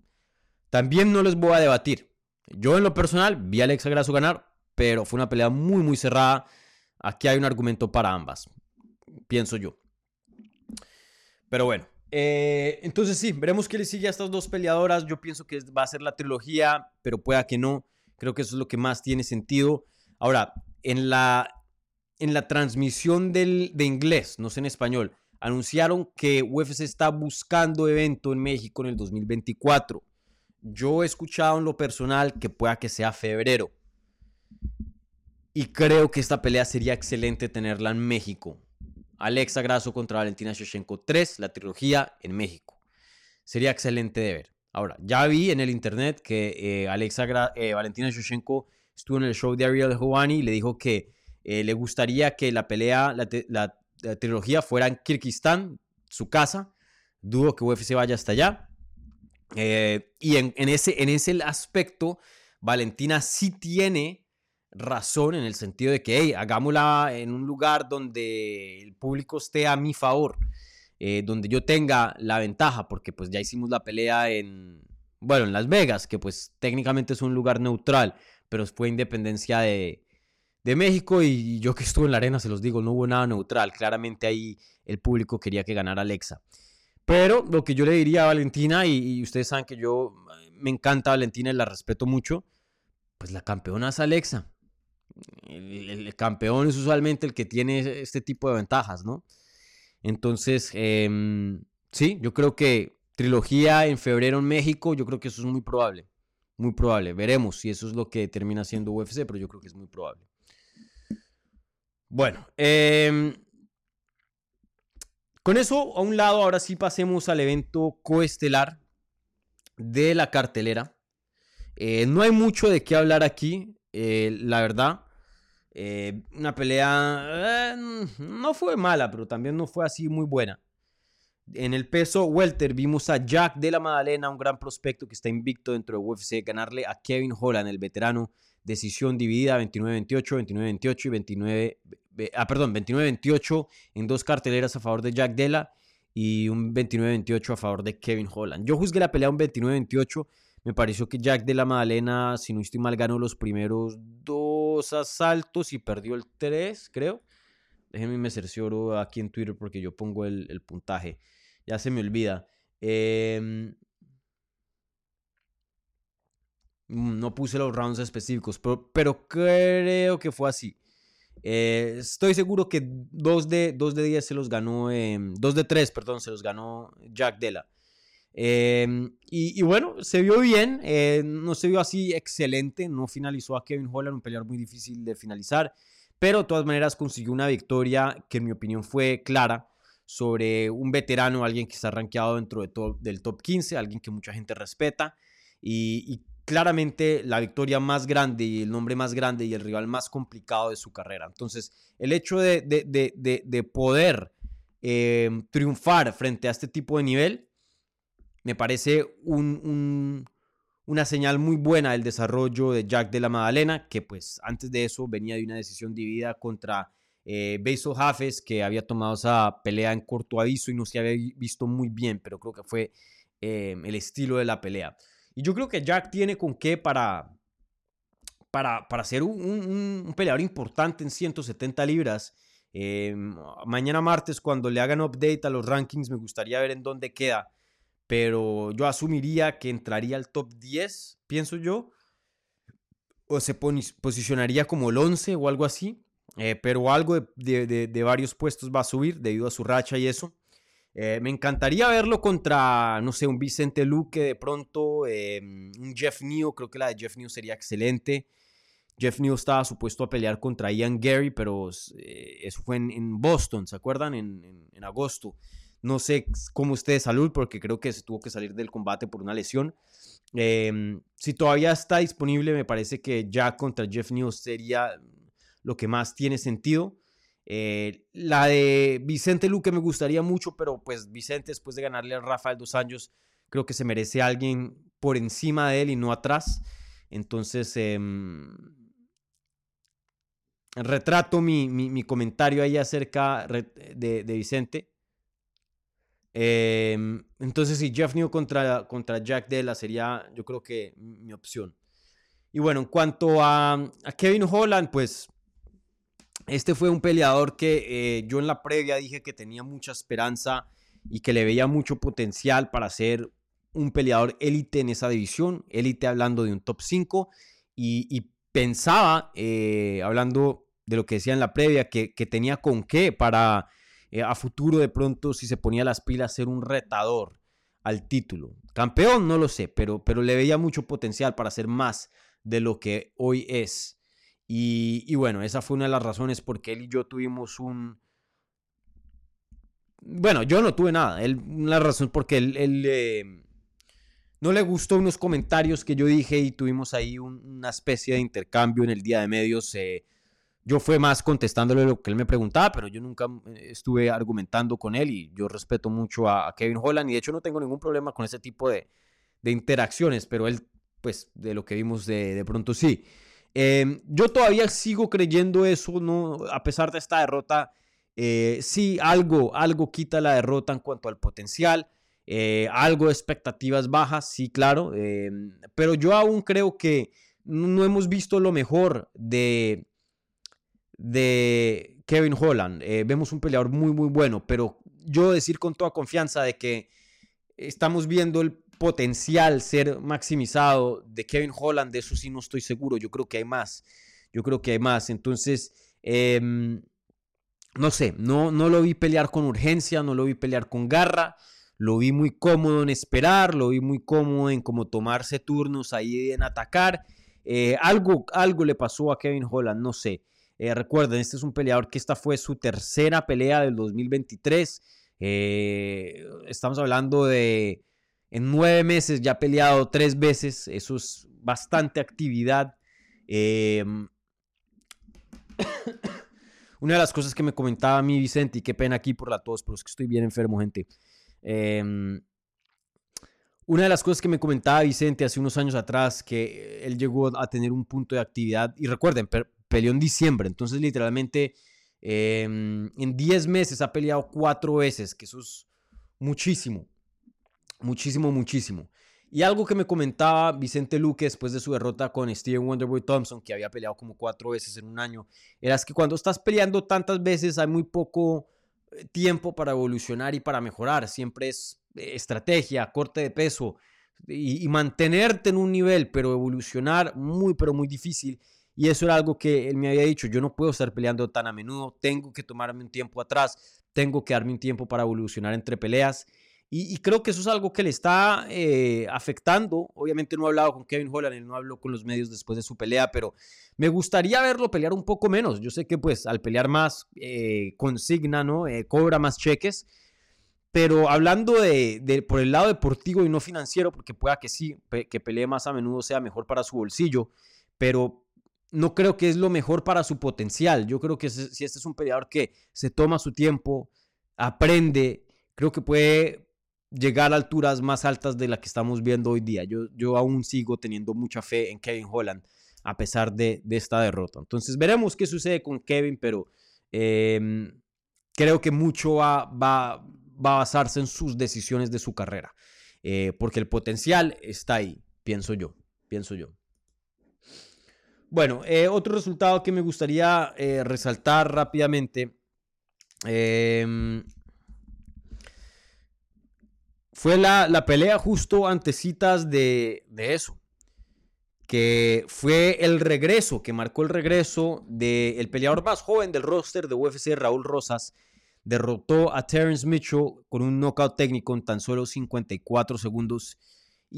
también no les voy a debatir. Yo en lo personal vi a Alexa Grasso ganar, pero fue una pelea muy, muy cerrada Aquí hay un argumento para ambas, pienso yo. Pero bueno, eh, entonces sí, veremos qué le sigue a estas dos peleadoras. Yo pienso que va a ser la trilogía, pero pueda que no. Creo que eso es lo que más tiene sentido. Ahora, en la, en la transmisión del, de inglés, no sé en español, anunciaron que UFC está buscando evento en México en el 2024. Yo he escuchado en lo personal que pueda que sea febrero. Y creo que esta pelea sería excelente tenerla en México. Alexa Grasso contra Valentina Shevchenko 3, la trilogía en México. Sería excelente de ver. Ahora, ya vi en el internet que eh, Alexa eh, Valentina Shevchenko estuvo en el show de Ariel Howani y le dijo que eh, le gustaría que la pelea, la, trilogía fuera en Kirguistán, su casa. Dudo que UFC vaya hasta allá. y en, ese, en ese aspecto, Valentina sí tiene razón en el sentido de que, hey, hagámosla en un lugar donde el público esté a mi favor, eh, donde yo tenga la ventaja, porque pues ya hicimos la pelea en, bueno, en Las Vegas, que pues técnicamente es un lugar neutral, pero fue independencia de, de México y yo que estuve en la arena, se los digo, no hubo nada neutral, claramente ahí el público quería que ganara Alexa. Pero lo que yo le diría a Valentina, y, ustedes saben que yo me encanta Valentina y la respeto mucho, pues la campeona es Alexa. El, campeón es usualmente el que tiene este tipo de ventajas, ¿no? Entonces, em, sí, yo creo que trilogía en febrero en México, yo creo que eso es muy probable. Muy probable. Veremos si eso es lo que termina siendo UFC, pero yo creo que es muy probable. Bueno, em, con eso a un lado, ahora sí pasemos al evento coestelar de la cartelera. Eh, no hay mucho de qué hablar aquí, eh, la verdad. Eh, una pelea eh, no fue mala, pero también no fue así muy buena. En el peso welter vimos a Jack de la Madalena, un gran prospecto que está invicto dentro de UFC, ganarle a Kevin Holland, el veterano, decisión dividida 29-28, 29-28 y 29, ah, perdón, 29-28 en dos carteleras a favor de Jack Della y un 29-28 a favor de Kevin Holland. Yo juzgué la pelea un 29-28, me pareció que Jack de la Madalena, si no estoy mal, ganó los primeros dos asaltos y perdió el 3, creo. Déjenme me cercioro aquí en Twitter porque yo pongo el puntaje ya se me olvida. Em, mm, no puse los rounds específicos, pero, creo que fue así. Eh, estoy seguro que 2 de, dos de 10 se los ganó, 2 de 3, perdón, se los ganó Jack Della. Em, y, bueno, se vio bien, eh, no se vio así excelente, no finalizó a Kevin Holland, un peleador muy difícil de finalizar, pero de todas maneras consiguió una victoria que en mi opinión fue clara sobre un veterano, alguien que está rankeado dentro de del top 15, alguien que mucha gente respeta y, claramente la victoria más grande y el nombre más grande y el rival más complicado de su carrera. Entonces, el hecho de, poder eh, triunfar frente a este tipo de nivel me parece una señal muy buena del desarrollo de Jack de la Madalena, que pues antes de eso venía de una decisión dividida contra eh, Basil Hafes, que había tomado esa pelea en corto aviso y no se había visto muy bien, pero creo que fue em, el estilo de la pelea. Y yo creo que Jack tiene con qué para, para, para ser un, peleador importante en 170 libras. Em, mañana martes, cuando le hagan update a los rankings, me gustaría ver en dónde queda. Pero yo asumiría que entraría al top 10, pienso yo. O se posicionaría como el 11 o algo así. Eh, pero algo de, varios puestos va a subir debido a su racha y eso. Eh, me encantaría verlo contra, no sé, un Vicente Luque de pronto, eh, un Jeff New, creo que la de Jeff New sería excelente. Jeff New estaba supuesto a pelear contra Ian Gary, pero eso fue en, Boston, ¿se acuerdan? En, en, agosto. No sé cómo esté salud, porque creo que se tuvo que salir del combate por una lesión. si todavía está disponible, me parece que ya contra Jeff New sería lo que más tiene sentido. Eh, la de Vicente Luque me gustaría mucho, pero pues Vicente después de ganarle a Rafael dos años, creo que se merece alguien por encima de él y no atrás. Entonces, em, retrato mi, comentario ahí acerca de, Vicente. Em, entonces, si Jeff New contra, contra Jack Della sería, yo creo que mi opción. Y bueno, en cuanto a, Kevin Holland, pues este fue un peleador que eh, yo en la previa dije que tenía mucha esperanza y que le veía mucho potencial para ser un peleador élite en esa división, élite hablando de un top 5 y, pensaba, eh, hablando de lo que decía en la previa, que, tenía con qué para eh, a futuro de pronto si se ponía las pilas ser un retador al título. Campeón, no lo sé, pero, pero le veía mucho potencial para ser más de lo que hoy es. Y, bueno, esa fue una de las razones por qué él y yo tuvimos un... Bueno, yo no tuve nada. Él, la razón porque él, él no le gustó unos comentarios que yo dije y tuvimos ahí una especie de intercambio en el día de medios. Eh, yo fue más contestándole lo que él me preguntaba, pero yo nunca eh, estuve argumentando con él y yo respeto mucho a, Kevin Holland y de hecho no tengo ningún problema con ese tipo de, de interacciones, pero él, pues, de lo que vimos de, de pronto sí. Em, yo todavía sigo creyendo eso, ¿no? A pesar de esta derrota, eh, sí, algo, algo quita la derrota en cuanto al potencial. Eh, algo de expectativas bajas, sí, claro. Em, pero yo aún creo que no hemos visto lo mejor de, de Kevin Holland. Eh, vemos un peleador muy, muy bueno, pero yo decir con toda confianza de que estamos viendo el potencial ser maximizado de Kevin Holland, de eso sí no estoy seguro. Yo creo que hay más. Yo creo que hay más. Entonces, em, no sé, no, no lo vi pelear con urgencia, no lo vi pelear con garra. Lo vi muy cómodo en esperar, lo vi muy cómodo en como tomarse turnos ahí en atacar. Eh, algo, algo le pasó a Kevin Holland, no sé. Eh, recuerden, este es un peleador que esta fue su tercera pelea del 2023. Eh, estamos hablando de en nueve meses ya ha peleado tres veces. Eso es bastante actividad. Em, una de las cosas que me comentaba a mí Vicente, y qué pena aquí por la tos, pero es que estoy bien enfermo, gente. Una de las cosas que me comentaba Vicente hace unos años atrás, que él llegó a tener un punto de actividad, y recuerden, peleó en diciembre, entonces literalmente em, en 10 meses ha peleado cuatro veces, que eso es muchísimo, muchísimo, muchísimo. Y algo que me comentaba Vicente Luque después de su derrota con Steven Wonderboy Thompson, que había peleado como cuatro veces en un año, era que cuando estás peleando tantas veces hay muy poco eh, tiempo para evolucionar y para mejorar. Siempre es eh, estrategia, corte de peso y, mantenerte en un nivel, pero evolucionar muy, pero muy difícil. Y eso era algo que él me había dicho, yo no puedo estar peleando tan a menudo, tengo que tomarme un tiempo atrás, tengo que darme un tiempo para evolucionar entre peleas. Y, creo que eso es algo que le está eh, afectando. Obviamente no he hablado con Kevin Holland, él no habló con los medios después de su pelea, pero me gustaría verlo pelear un poco menos. Yo sé que pues al pelear más eh, consigna, ¿no? Eh, cobra más cheques. Pero hablando de, por el lado deportivo y no financiero, porque pueda que sí, que pelee más a menudo sea mejor para su bolsillo, pero no creo que es lo mejor para su potencial. Yo creo que si este es un peleador que se toma su tiempo, aprende, creo que puede llegar a alturas más altas de la que estamos viendo hoy día. Yo, yo aún sigo teniendo mucha fe en Kevin Holland a pesar de, esta derrota. Entonces veremos qué sucede con Kevin, pero em, creo que mucho va, va, va, a basarse en sus decisiones de su carrera, eh, porque el potencial está ahí, pienso yo, pienso yo. Bueno, eh, otro resultado que me gustaría eh, resaltar rápidamente em, fue la, pelea justo antecitas de, de eso, que fue el regreso, que marcó el regreso del peleador más joven del roster de UFC, Raúl Rosas, derrotó a Terence Mitchell con un knockout técnico en tan solo 54 segundos.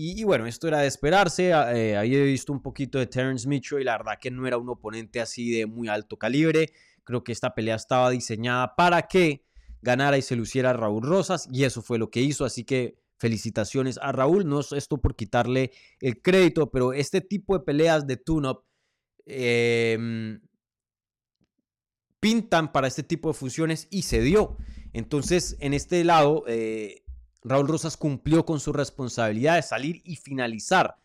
Y, bueno, esto era de esperarse. Eh, ahí he visto un poquito de Terence Mitchell y la verdad que no era un oponente así de muy alto calibre. Creo que esta pelea estaba diseñada para que ganara y se luciera Raúl Rosas y eso fue lo que hizo, así que felicitaciones a Raúl, no es esto por quitarle el crédito, pero este tipo de peleas de tune-up em, pintan para este tipo de funciones y se dio. Entonces, en este lado, eh, Raúl Rosas cumplió con su responsabilidad de salir y finalizar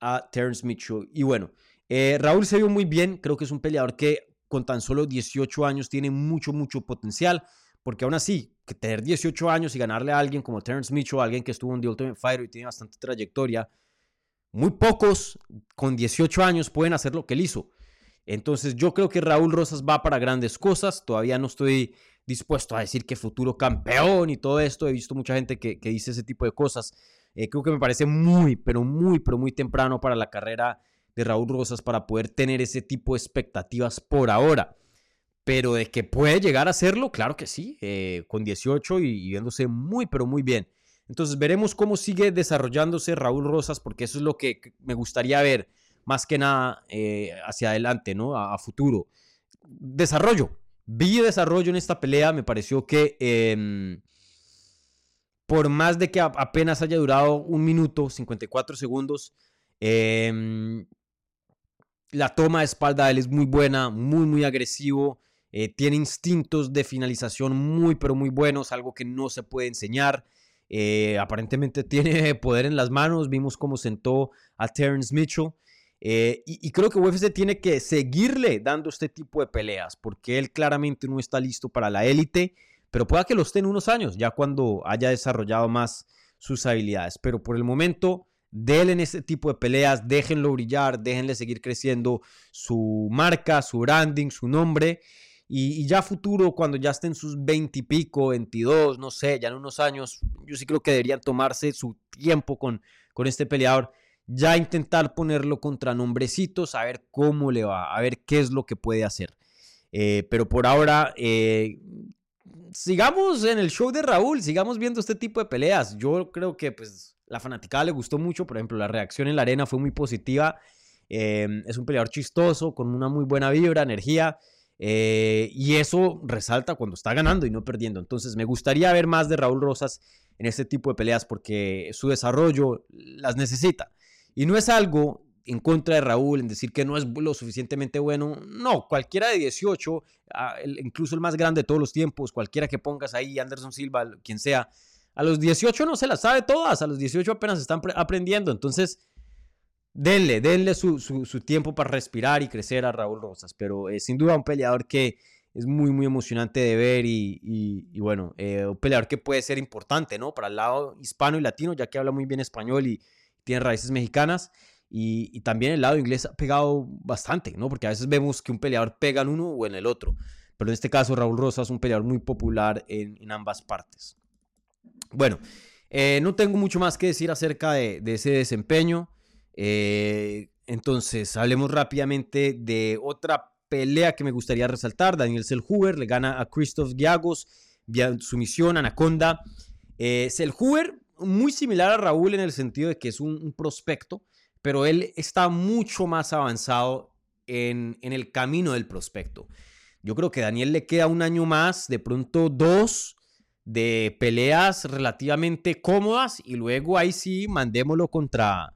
a Terence Mitchell. Y bueno, eh, Raúl se vio muy bien, creo que es un peleador que con tan solo 18 años tiene mucho, mucho potencial porque aún así, que tener 18 años y ganarle a alguien como Terence Mitchell, alguien que estuvo en The Ultimate Fighter y tiene bastante trayectoria, muy pocos con 18 años pueden hacer lo que él hizo. Entonces yo creo que Raúl Rosas va para grandes cosas. Todavía no estoy dispuesto a decir que futuro campeón y todo esto. He visto mucha gente que, dice ese tipo de cosas. Eh, creo que me parece muy, pero muy, pero muy temprano para la carrera de Raúl Rosas para poder tener ese tipo de expectativas por ahora. Pero de que puede llegar a hacerlo, claro que sí, eh, con 18 y, viéndose muy, pero muy bien. Entonces veremos cómo sigue desarrollándose Raúl Rosas, porque eso es lo que me gustaría ver más que nada eh, hacia adelante, ¿no? A, futuro. Desarrollo. Vi desarrollo en esta pelea, me pareció que em, por más de que apenas haya durado un minuto, 54 segundos, em, la toma de espalda de él es muy buena, muy, muy agresivo. Eh, tiene instintos de finalización muy, pero muy buenos, algo que no se puede enseñar. Eh, aparentemente tiene poder en las manos. Vimos cómo sentó a Terence Mitchell. Eh, y, creo que UFC tiene que seguirle dando este tipo de peleas, porque él claramente no está listo para la élite, pero pueda que lo esté en unos años, ya cuando haya desarrollado más sus habilidades. Pero por el momento, denle en este tipo de peleas, déjenlo brillar, déjenle seguir creciendo su marca, su branding, su nombre. Y, ya futuro, cuando ya estén sus 20 y pico, 22, no sé, ya en unos años, yo sí creo que deberían tomarse su tiempo con, con este peleador. Ya intentar ponerlo contra nombrecitos, a ver cómo le va, a ver qué es lo que puede hacer. Eh, pero por ahora, eh, sigamos en el show de Raúl, sigamos viendo este tipo de peleas. Yo creo que pues la fanaticada le gustó mucho, por ejemplo, la reacción en la arena fue muy positiva. Eh, es un peleador chistoso, con una muy buena vibra, energía. Eh, y eso resalta cuando está ganando y no perdiendo. Entonces me gustaría ver más de Raúl Rosas en este tipo de peleas porque su desarrollo las necesita. Y no es algo en contra de Raúl, en decir que no es lo suficientemente bueno. No, cualquiera de 18, ah, incluso el más grande de todos los tiempos, cualquiera que pongas ahí, Anderson Silva, quien sea, a los 18 no se las sabe todas, a los 18 apenas están aprendiendo. Entonces, denle, denle su, tiempo para respirar y crecer a Raúl Rosas. Pero eh, sin duda un peleador que es muy, muy emocionante de ver y, bueno, eh, un peleador que puede ser importante, ¿no? Para el lado hispano y latino, ya que habla muy bien español y tiene raíces mexicanas. Y, también el lado inglés ha pegado bastante, ¿no? Porque a veces vemos que un peleador pega en uno o en el otro. Pero en este caso, Raúl Rosas es un peleador muy popular en ambas partes. Bueno, eh, no tengo mucho más que decir acerca de, ese desempeño. Eh, entonces, hablemos rápidamente de otra pelea que me gustaría resaltar. Daniel Selhuber le gana a Christoph Giagos vía sumisión, Anaconda. Eh, Selhuber, muy similar a Raúl en el sentido de que es un, prospecto, pero él está mucho más avanzado en, en, el camino del prospecto. Yo creo que a Daniel le queda un año más, de pronto dos, de peleas relativamente cómodas y luego ahí sí mandémoslo contra,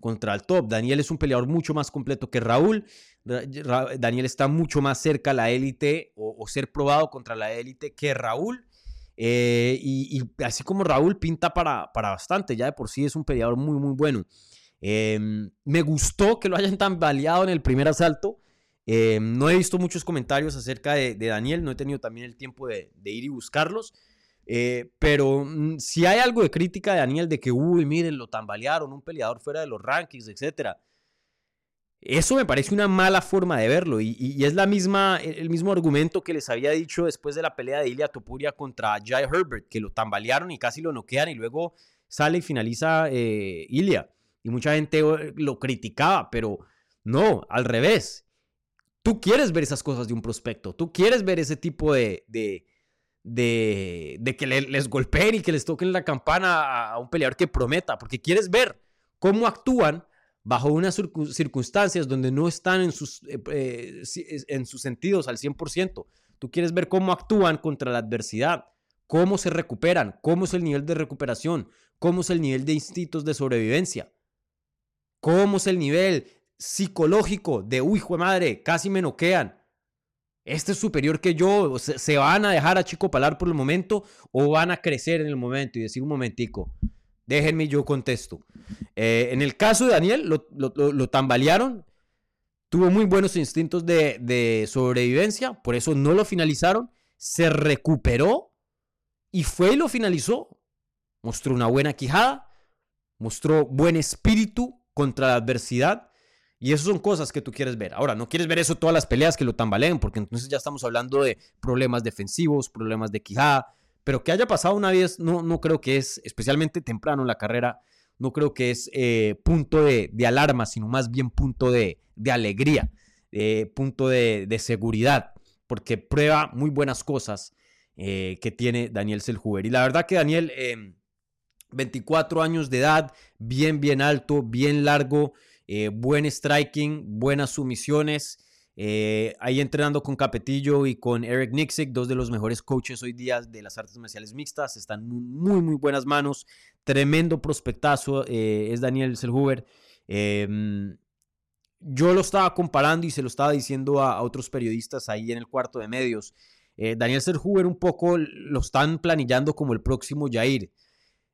contra el top. Daniel es un peleador mucho más completo que Raúl. Daniel está mucho más cerca a la élite o, ser probado contra la élite que Raúl. Eh, y, así como Raúl pinta para, para, bastante, ya de por sí es un peleador muy, muy bueno. Em, me gustó que lo hayan tan baleado en el primer asalto. Em, no he visto muchos comentarios acerca de, Daniel, no he tenido también el tiempo de, de ir y buscarlos. Eh, pero mm, si hay algo de crítica de Daniel de que, uy, miren, lo tambalearon, un peleador fuera de los rankings, etc. Eso me parece una mala forma de verlo y, es la misma, el mismo argumento que les había dicho después de la pelea de Ilya Topuria contra Jai Herbert, que lo tambalearon y casi lo noquean y luego sale y finaliza eh, Ilya. Y mucha gente eh, lo criticaba, pero no, al revés. Tú quieres ver esas cosas de un prospecto, tú quieres ver ese tipo de, de, que les golpeen y que les toquen la campana a, un peleador que prometa, porque quieres ver cómo actúan bajo unas circunstancias donde no están en sus, eh, eh, en sus sentidos al 100%. Tú quieres ver cómo actúan contra la adversidad, cómo se recuperan, cómo es el nivel de recuperación, cómo es el nivel de instintos de sobrevivencia, cómo es el nivel psicológico de, uy, hijo de madre, casi me noquean, este es superior que yo, se, van a dejar a Chico Palar por el momento o van a crecer en el momento y decir un momentico, déjenme yo contesto. Eh, en el caso de Daniel, lo, tambalearon, tuvo muy buenos instintos de, sobrevivencia, por eso no lo finalizaron, se recuperó y fue y lo finalizó. Mostró una buena quijada, mostró buen espíritu contra la adversidad y eso son cosas que tú quieres ver. Ahora, no quieres ver eso todas las peleas que lo tambaleen, porque entonces ya estamos hablando de problemas defensivos, problemas de quijada. Pero que haya pasado una vez, no, no creo que es, especialmente temprano en la carrera, no creo que es eh, punto de, alarma, sino más bien punto de, alegría, eh, punto de, seguridad, porque prueba muy buenas cosas eh, que tiene Daniel Selhuber. Y la verdad que Daniel, 24 años de edad, bien, bien alto, bien largo. Buen striking, buenas sumisiones. Eh, ahí entrenando con Capetillo y con Eric Nixick, dos de los mejores coaches hoy día de las artes marciales mixtas. Están muy, muy buenas manos. Tremendo prospectazo eh, es Daniel Selhuber. Em, yo lo estaba comparando y se lo estaba diciendo a, otros periodistas ahí en el cuarto de medios. Daniel Selhuber un poco lo están planillando como el próximo Jair.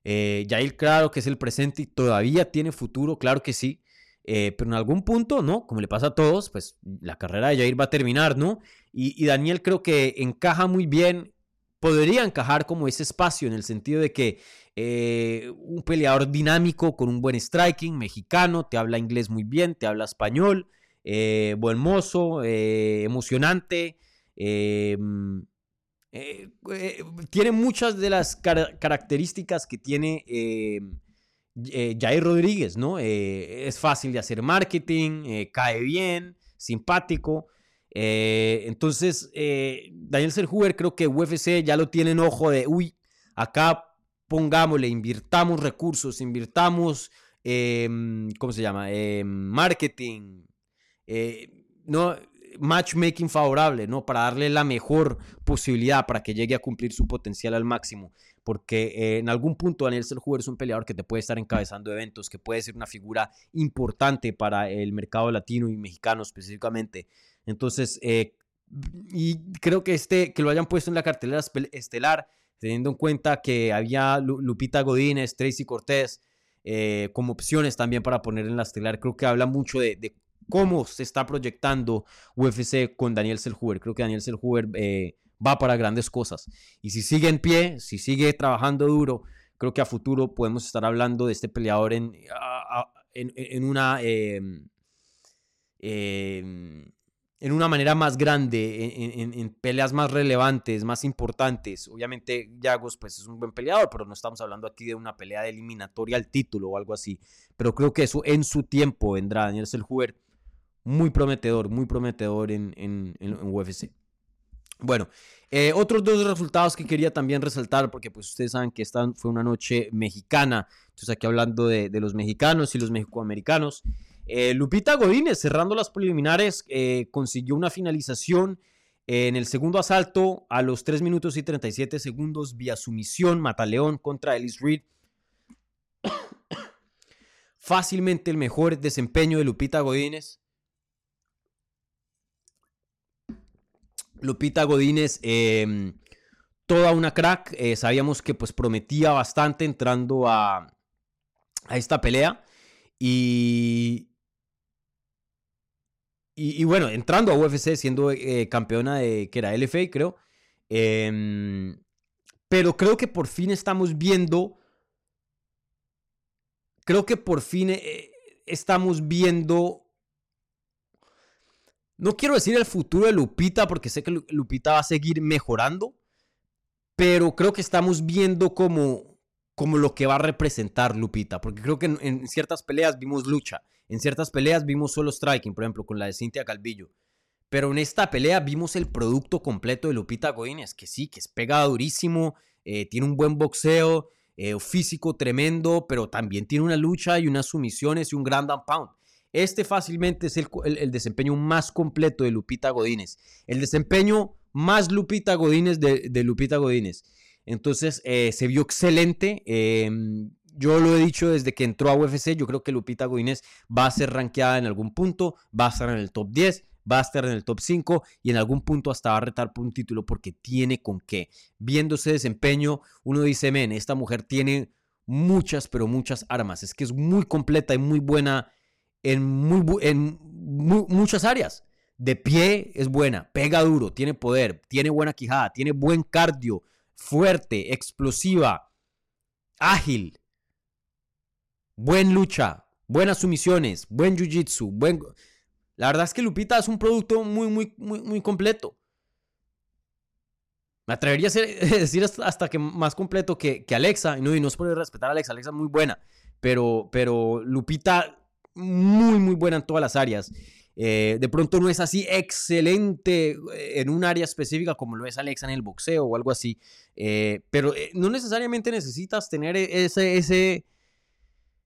Jair, claro que es el presente y todavía tiene futuro, claro que sí. Eh, pero en algún punto, ¿no? Como le pasa a todos, pues la carrera de Jair va a terminar, ¿no? Y, Daniel creo que encaja muy bien, podría encajar como ese espacio en el sentido de que eh, un peleador dinámico con un buen striking, mexicano, te habla inglés muy bien, te habla español, eh, buen mozo, emocionante. Mm, tiene muchas de las características que tiene eh, Jair Rodríguez, ¿no? Eh, es fácil de hacer marketing, eh, cae bien, simpático. entonces, Daniel Serhuber creo que UFC ya lo tiene en ojo de, uy, acá pongámosle, invirtamos recursos, invirtamos, em, ¿cómo se llama? Em, marketing, no, matchmaking favorable, ¿no? Para darle la mejor posibilidad para que llegue a cumplir su potencial al máximo porque eh, en algún punto Daniel Selhuber es un peleador que te puede estar encabezando eventos, que puede ser una figura importante para el mercado latino y mexicano específicamente. Entonces, eh, y creo que este, que lo hayan puesto en la cartelera estelar, teniendo en cuenta que había Lupita Godínez, Tracy Cortés eh, como opciones también para poner en la estelar. Creo que habla mucho de, cómo se está proyectando UFC con Daniel Selhuber. Creo que Daniel Selhuber eh, va para grandes cosas. Y si sigue en pie, si sigue trabajando duro, creo que a futuro podemos estar hablando de este peleador en, en, una... Em, em, en una manera más grande, en, peleas más relevantes, más importantes. Obviamente, Yagos pues, es un buen peleador, pero no estamos hablando aquí de una pelea de eliminatoria al título o algo así. Pero creo que eso en su tiempo vendrá. Daniel Selhuber, muy prometedor, muy prometedor en, UFC. Bueno, eh, otros dos resultados que quería también resaltar, porque pues ustedes saben que esta fue una noche mexicana. Entonces, aquí hablando de, los mexicanos y los mexicoamericanos. Eh, Lupita Godínez, cerrando las preliminares, eh, consiguió una finalización en el segundo asalto a los 3 minutos y 37 segundos vía sumisión Mataleón contra Ellis Reed. Fácilmente el mejor desempeño de Lupita Godínez. Lupita Godínez, em, toda una crack. Eh, sabíamos que pues prometía bastante entrando a, a esta pelea. Y, y, bueno, entrando a UFC, siendo eh, campeona de, que era LFA, creo. Em, pero creo que por fin estamos viendo, creo que por fin eh, estamos viendo, no quiero decir el futuro de Lupita, porque sé que Lupita va a seguir mejorando, pero creo que estamos viendo como, como lo que va a representar Lupita, porque creo que en ciertas peleas vimos lucha en ciertas peleas vimos solo striking, por ejemplo, con la de Cintia Calvillo. Pero en esta pelea vimos el producto completo de Lupita Godínez, que sí, que es pegada durísimo, eh, tiene un buen boxeo, eh, físico tremendo, pero también tiene una lucha y unas sumisiones y un grand and pound. Este fácilmente es el, desempeño más completo de Lupita Godínez. El desempeño más Lupita Godínez de, Lupita Godínez. Entonces eh, se vio excelente. Em, yo lo he dicho desde que entró a UFC, yo creo que Lupita Godínez va a ser rankeada en algún punto, va a estar en el top 10, va a estar en el top 5 y en algún punto hasta va a retar por un título porque tiene con qué. Viendo ese desempeño, uno dice, men, esta mujer tiene muchas, pero muchas armas. Es que es muy completa y muy buena en, muy, en muchas áreas. De pie es buena, pega duro, tiene poder, tiene buena quijada, tiene buen cardio, fuerte, explosiva, ágil, buen lucha, buenas sumisiones, buen jiu-jitsu, buen... La verdad es que Lupita es un producto muy, muy, muy, completo. Me atrevería a decir hasta que más completo que, Alexa. Y no, y no es por respetar a Alexa. Alexa es muy buena. Pero, pero Lupita, muy, muy buena en todas las áreas. Eh, de pronto no es así excelente eh, en un área específica como lo es Alexa en el boxeo o algo así. Eh, pero no necesariamente necesitas tener ese, ese,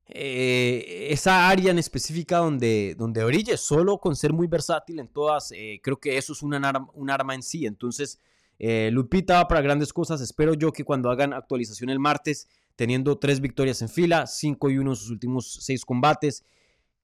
esa área en específica donde, donde brille, solo con ser muy versátil en todas, creo que eso es un arma, un arma en sí. Entonces, Lupita para grandes cosas. Espero yo que cuando hagan actualización el martes, teniendo tres victorias en fila, cinco y uno en sus últimos seis combates,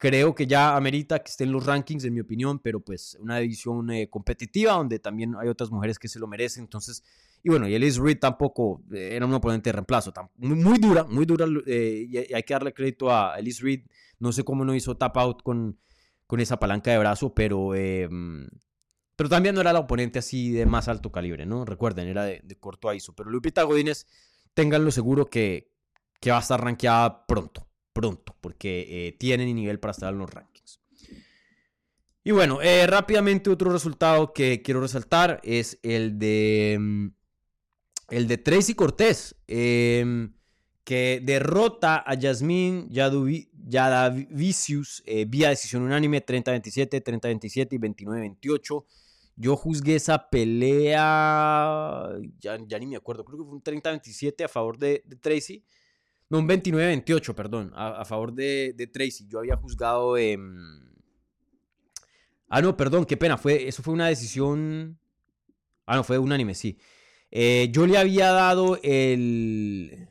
creo que ya amerita que esté en los rankings, en mi opinión, pero pues una división competitiva donde también hay otras mujeres que se lo merecen. Entonces, y bueno, y Elise Reed tampoco eh, era un oponente de reemplazo. Muy, dura, muy dura. Eh, y hay que darle crédito a Elise Reed. No sé cómo no hizo tap out con, con esa palanca de brazo, pero, em, pero también no era la oponente así de más alto calibre, ¿no? Recuerden, era de, corto ISO. Pero Lupita Godínez, ténganlo seguro que, que va a estar rankeada pronto, pronto, porque eh, tienen nivel para estar en los rankings. Y bueno, rápidamente otro resultado que quiero resaltar es el de em, el de Tracy Cortés, em, que derrota a Yasmin Yadavicius eh, vía decisión unánime 30-27, 30-27 y 29-28. Yo juzgué esa pelea, ya, ni me acuerdo, creo que fue un 30-27 a favor de, Tracy. Un 29-28, perdón, a, favor de, Tracy. Yo había juzgado... Ah, no, perdón, qué pena, fue, eso fue una decisión... Ah, no, fue unánime, sí. Eh, yo le había dado el...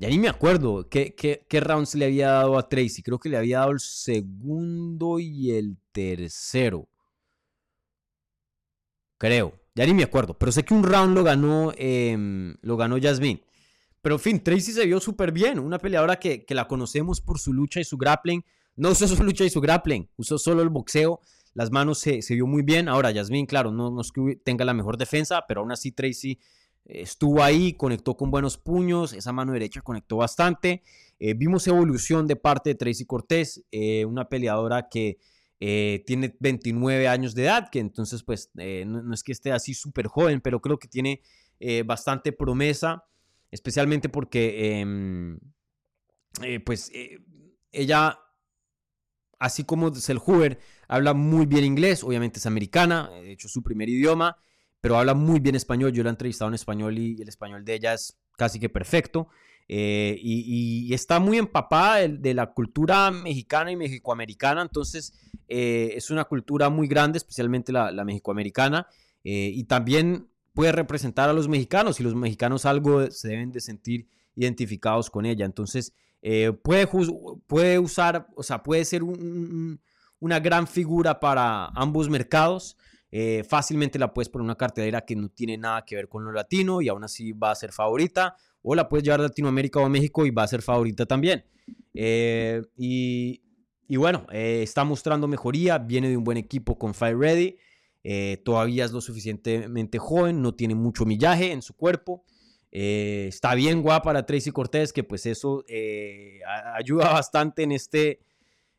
Ya ni me acuerdo qué, qué, rounds le había dado a Tracy. Creo que le había dado el segundo y el tercero. creo. Ya ni me acuerdo, pero sé que un round lo ganó, em, lo ganó Jasmine. Pero en fin, Tracy se vio súper bien. Una peleadora que, que, la conocemos por su lucha y su grappling. No usó su lucha y su grappling, usó solo el boxeo. Las manos se, se vio muy bien. Ahora, Jasmine, claro, no, no, es que tenga la mejor defensa, pero aún así Tracy estuvo ahí, conectó con buenos puños. Esa mano derecha conectó bastante. Eh, vimos evolución de parte de Tracy Cortés, eh, una peleadora que eh, tiene 29 años de edad, que entonces pues no, no, es que esté así súper joven, pero creo que tiene bastante promesa especialmente porque em, eh, pues eh, ella, así como Selhuber, habla muy bien inglés, obviamente es americana, de hecho es su primer idioma, pero habla muy bien español, yo la he entrevistado en español y, el español de ella es casi que perfecto. Eh, y, está muy empapada de, la cultura mexicana y mexicoamericana, entonces es una cultura muy grande, especialmente la, la mexicoamericana, y también puede representar a los mexicanos y los mexicanos algo se deben de sentir identificados con ella. Entonces, eh, puede, usar, o sea, puede ser una gran figura para ambos mercados. Eh, fácilmente la puedes poner una cartelera que no tiene nada que ver con lo latino y aún así va a ser favorita. O la puedes llevar a Latinoamérica o México y va a ser favorita también. Eh, y, bueno, está mostrando mejoría, viene de un buen equipo con Fire Ready. Eh, todavía es lo suficientemente joven, no tiene mucho millaje en su cuerpo. Eh, está bien guapa la Tracy Cortés, que pues eso eh, ayuda bastante en este,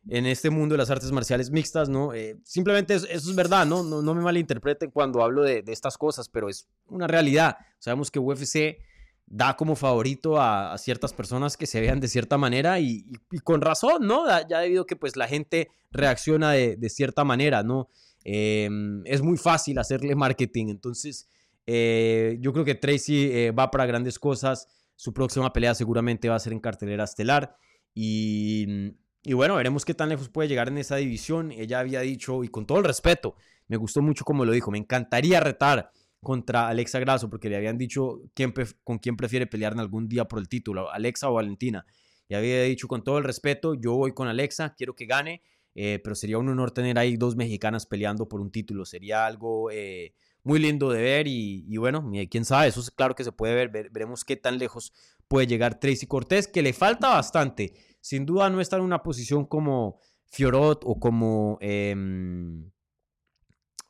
en este mundo de las artes marciales mixtas, ¿no? simplemente eso, es verdad, ¿no? ¿no? No, me malinterpreten cuando hablo de, estas cosas, pero es una realidad. Sabemos que UFC da como favorito a, ciertas personas que se vean de cierta manera y, con razón, ¿no? Ya debido a que pues la gente reacciona de, cierta manera, ¿no? Em, es muy fácil hacerle marketing. Entonces, eh, yo creo que Tracy eh, va para grandes cosas. Su próxima pelea seguramente va a ser en cartelera estelar. Y, y, bueno, veremos qué tan lejos puede llegar en esa división. Ella había dicho, y con todo el respeto, me gustó mucho como lo dijo, me encantaría retar contra Alexa Grasso porque le habían dicho quién, con quién prefiere pelear en algún día por el título, Alexa o Valentina. Y había dicho con todo el respeto, yo voy con Alexa, quiero que gane eh, pero sería un honor tener ahí dos mexicanas peleando por un título. Sería algo eh, muy lindo de ver y, bueno, quién sabe, eso es claro que se puede ver. veremos qué tan lejos puede llegar Tracy Cortés, que le falta bastante. Sin duda no está en una posición como Fiorot o como... Em,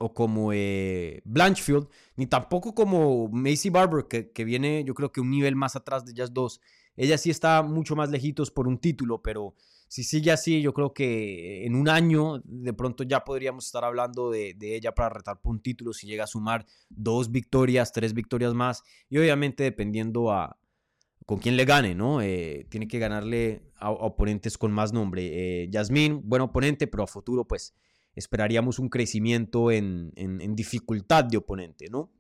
o como eh, Blanchfield, ni tampoco como Macy Barber, que, viene yo creo que un nivel más atrás de ellas dos. Ella sí está mucho más lejitos por un título, pero si sigue así, yo creo que en un año de pronto ya podríamos estar hablando de, ella para retar por un título si llega a sumar dos victorias, tres victorias más y obviamente dependiendo a con quién le gane, ¿no? Eh, tiene que ganarle a, oponentes con más nombre. Eh, Yasmín, buen oponente, pero a futuro pues esperaríamos un crecimiento en, en dificultad de oponente, ¿no?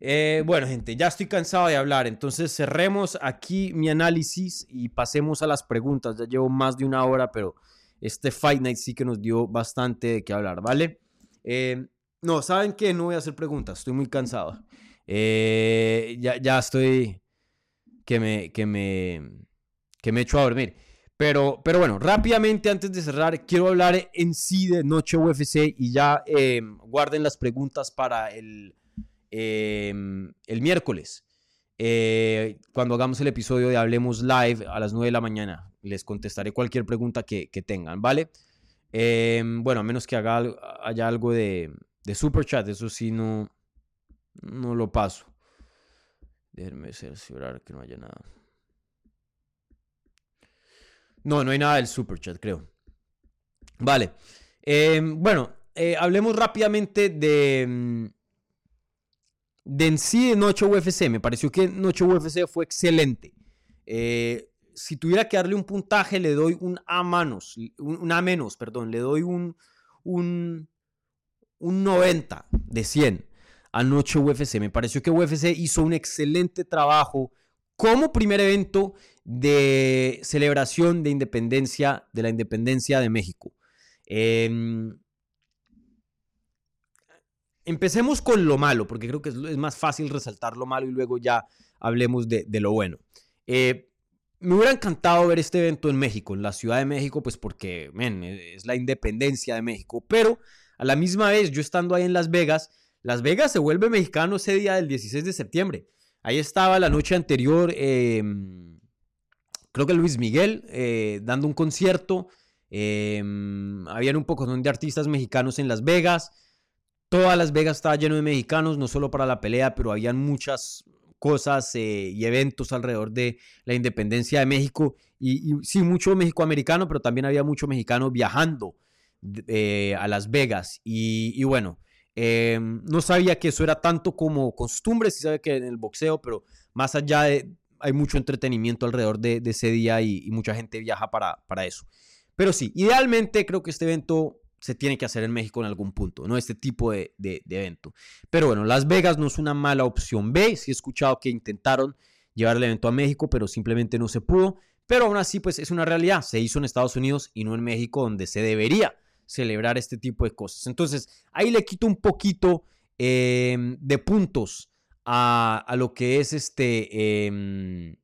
Eh, bueno, gente, ya estoy cansado de hablar, entonces cerremos aquí mi análisis y pasemos a las preguntas. Ya llevo más de una hora, pero este Fight Night sí que nos dio bastante de qué hablar, ¿vale? Eh, no, ¿saben qué? No voy a hacer preguntas, estoy muy cansado. Eh, ya, ya estoy que me, que me, que me echo a dormir. Pero, pero bueno, rápidamente antes de cerrar, quiero hablar en sí de Noche UFC y ya guarden las preguntas para el Em, el miércoles. Eh, cuando hagamos el episodio de Hablemos Live a las 9 de la mañana. Les contestaré cualquier pregunta que, tengan, ¿vale? Em, bueno, a menos que haga, haya algo de, de super chat, eso sí no, no lo paso. Déjenme cerciorar que no haya nada. No, no hay nada del super chat, creo. Vale. Em, bueno, eh, hablemos rápidamente de, de en sí de Noche UFC, me pareció que Noche UFC fue excelente. Eh, si tuviera que darle un puntaje, le doy un A menos, un, A menos, perdón, le doy un, un, un 90 de 100 a Noche UFC. Me pareció que UFC hizo un excelente trabajo como primer evento de celebración de independencia, de la independencia de México. Eh, Empecemos con lo malo, porque creo que es, más fácil resaltar lo malo y luego ya hablemos de, lo bueno. Eh, me hubiera encantado ver este evento en México, en la Ciudad de México, pues porque, es la independencia de México. Pero a la misma vez, yo estando ahí en Las Vegas, Las Vegas se vuelve mexicano ese día del 16 de septiembre. Ahí estaba la noche anterior, em, creo que Luis Miguel, eh, dando un concierto. Em, habían un poco de artistas mexicanos en Las Vegas. Todas Las Vegas estaba lleno de mexicanos, no solo para la pelea, pero habían muchas cosas eh, y eventos alrededor de la independencia de México. Y, sí, mucho México-americano, pero también había mucho mexicano viajando eh, a Las Vegas. Y, bueno, em, no sabía que eso era tanto como costumbre, sí sabe que en el boxeo, pero más allá de, hay mucho entretenimiento alrededor de, ese día y, mucha gente viaja para, para eso. Pero sí, idealmente creo que este evento se tiene que hacer en México en algún punto, ¿no? Este tipo de, evento. Pero bueno, Las Vegas no es una mala opción B. Sí he escuchado que intentaron llevar el evento a México, pero simplemente no se pudo. Pero aún así, pues es una realidad. Se hizo en Estados Unidos y no en México, donde se debería celebrar este tipo de cosas. Entonces, ahí le quito un poquito em, de puntos a, lo que es este em,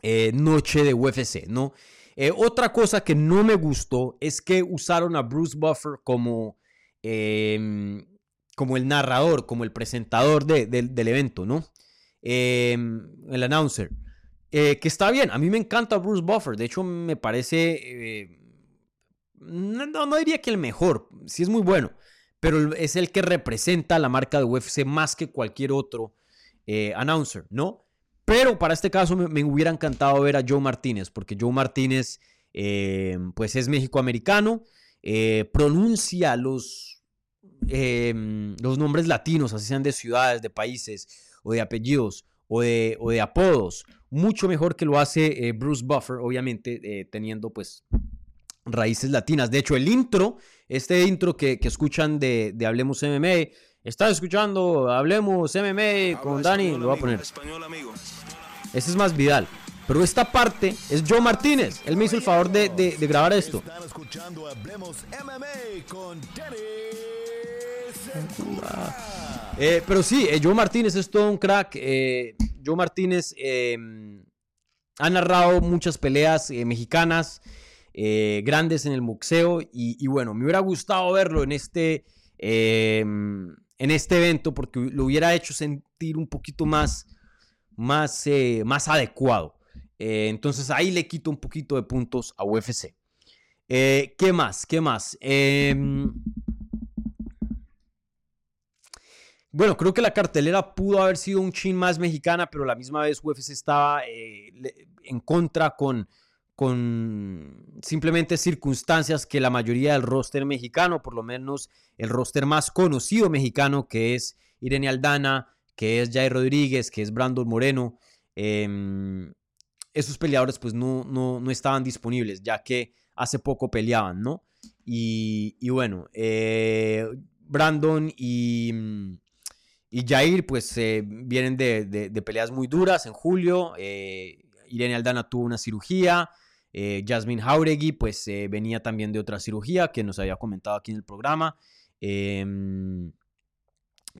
eh, noche de UFC, ¿no? Eh, otra cosa que no me gustó es que usaron a Bruce Buffer como, em, como el narrador, como el presentador del evento, ¿no? El announcer. Eh, que está bien, a mí me encanta Bruce Buffer, de hecho me parece, no, no, diría que el mejor, sí es muy bueno, pero es el que representa la marca de UFC más que cualquier otro announcer, ¿no? Pero para este caso me, hubiera encantado ver a Joe Martínez, porque Joe Martínez eh, pues es mexicoamericano, eh, pronuncia los, em, los nombres latinos, así sean de ciudades, de países o de apellidos o de, o de apodos, mucho mejor que lo hace eh, Bruce Buffer, obviamente teniendo pues raíces latinas. De hecho, el intro, este intro que, escuchan de, de Hablemos MMA, Estás escuchando Hablemos MMA con Dani, lo voy a poner. Ese es más Vidal. Pero esta parte es Joe Martínez. Él me hizo el favor de, de, grabar esto. Están escuchando Hablemos MMA con eh, pero sí, eh, Joe Martínez es todo un crack. Eh, Joe Martínez ha narrado muchas peleas mexicanas grandes en el boxeo. Y, bueno, me hubiera gustado verlo en este en este evento porque lo hubiera hecho sentir un poquito más, más, eh, más adecuado. Eh, entonces ahí le quito un poquito de puntos a UFC. Eh, ¿Qué más? ¿Qué más? Em, bueno, creo que la cartelera pudo haber sido un chin más mexicana, pero la misma vez UFC estaba en contra con con simplemente circunstancias que la mayoría del roster mexicano, por lo menos el roster más conocido mexicano, que es Irene Aldana, que es Jair Rodríguez, que es Brandon Moreno, em, esos peleadores pues no, no, estaban disponibles, ya que hace poco peleaban, ¿no? Y, bueno, eh, Brandon y, y Jair pues vienen de, peleas muy duras en julio. Eh, Irene Aldana tuvo una cirugía. Eh, Jasmine Jauregui, pues eh, venía también de otra cirugía que nos había comentado aquí en el programa. Em,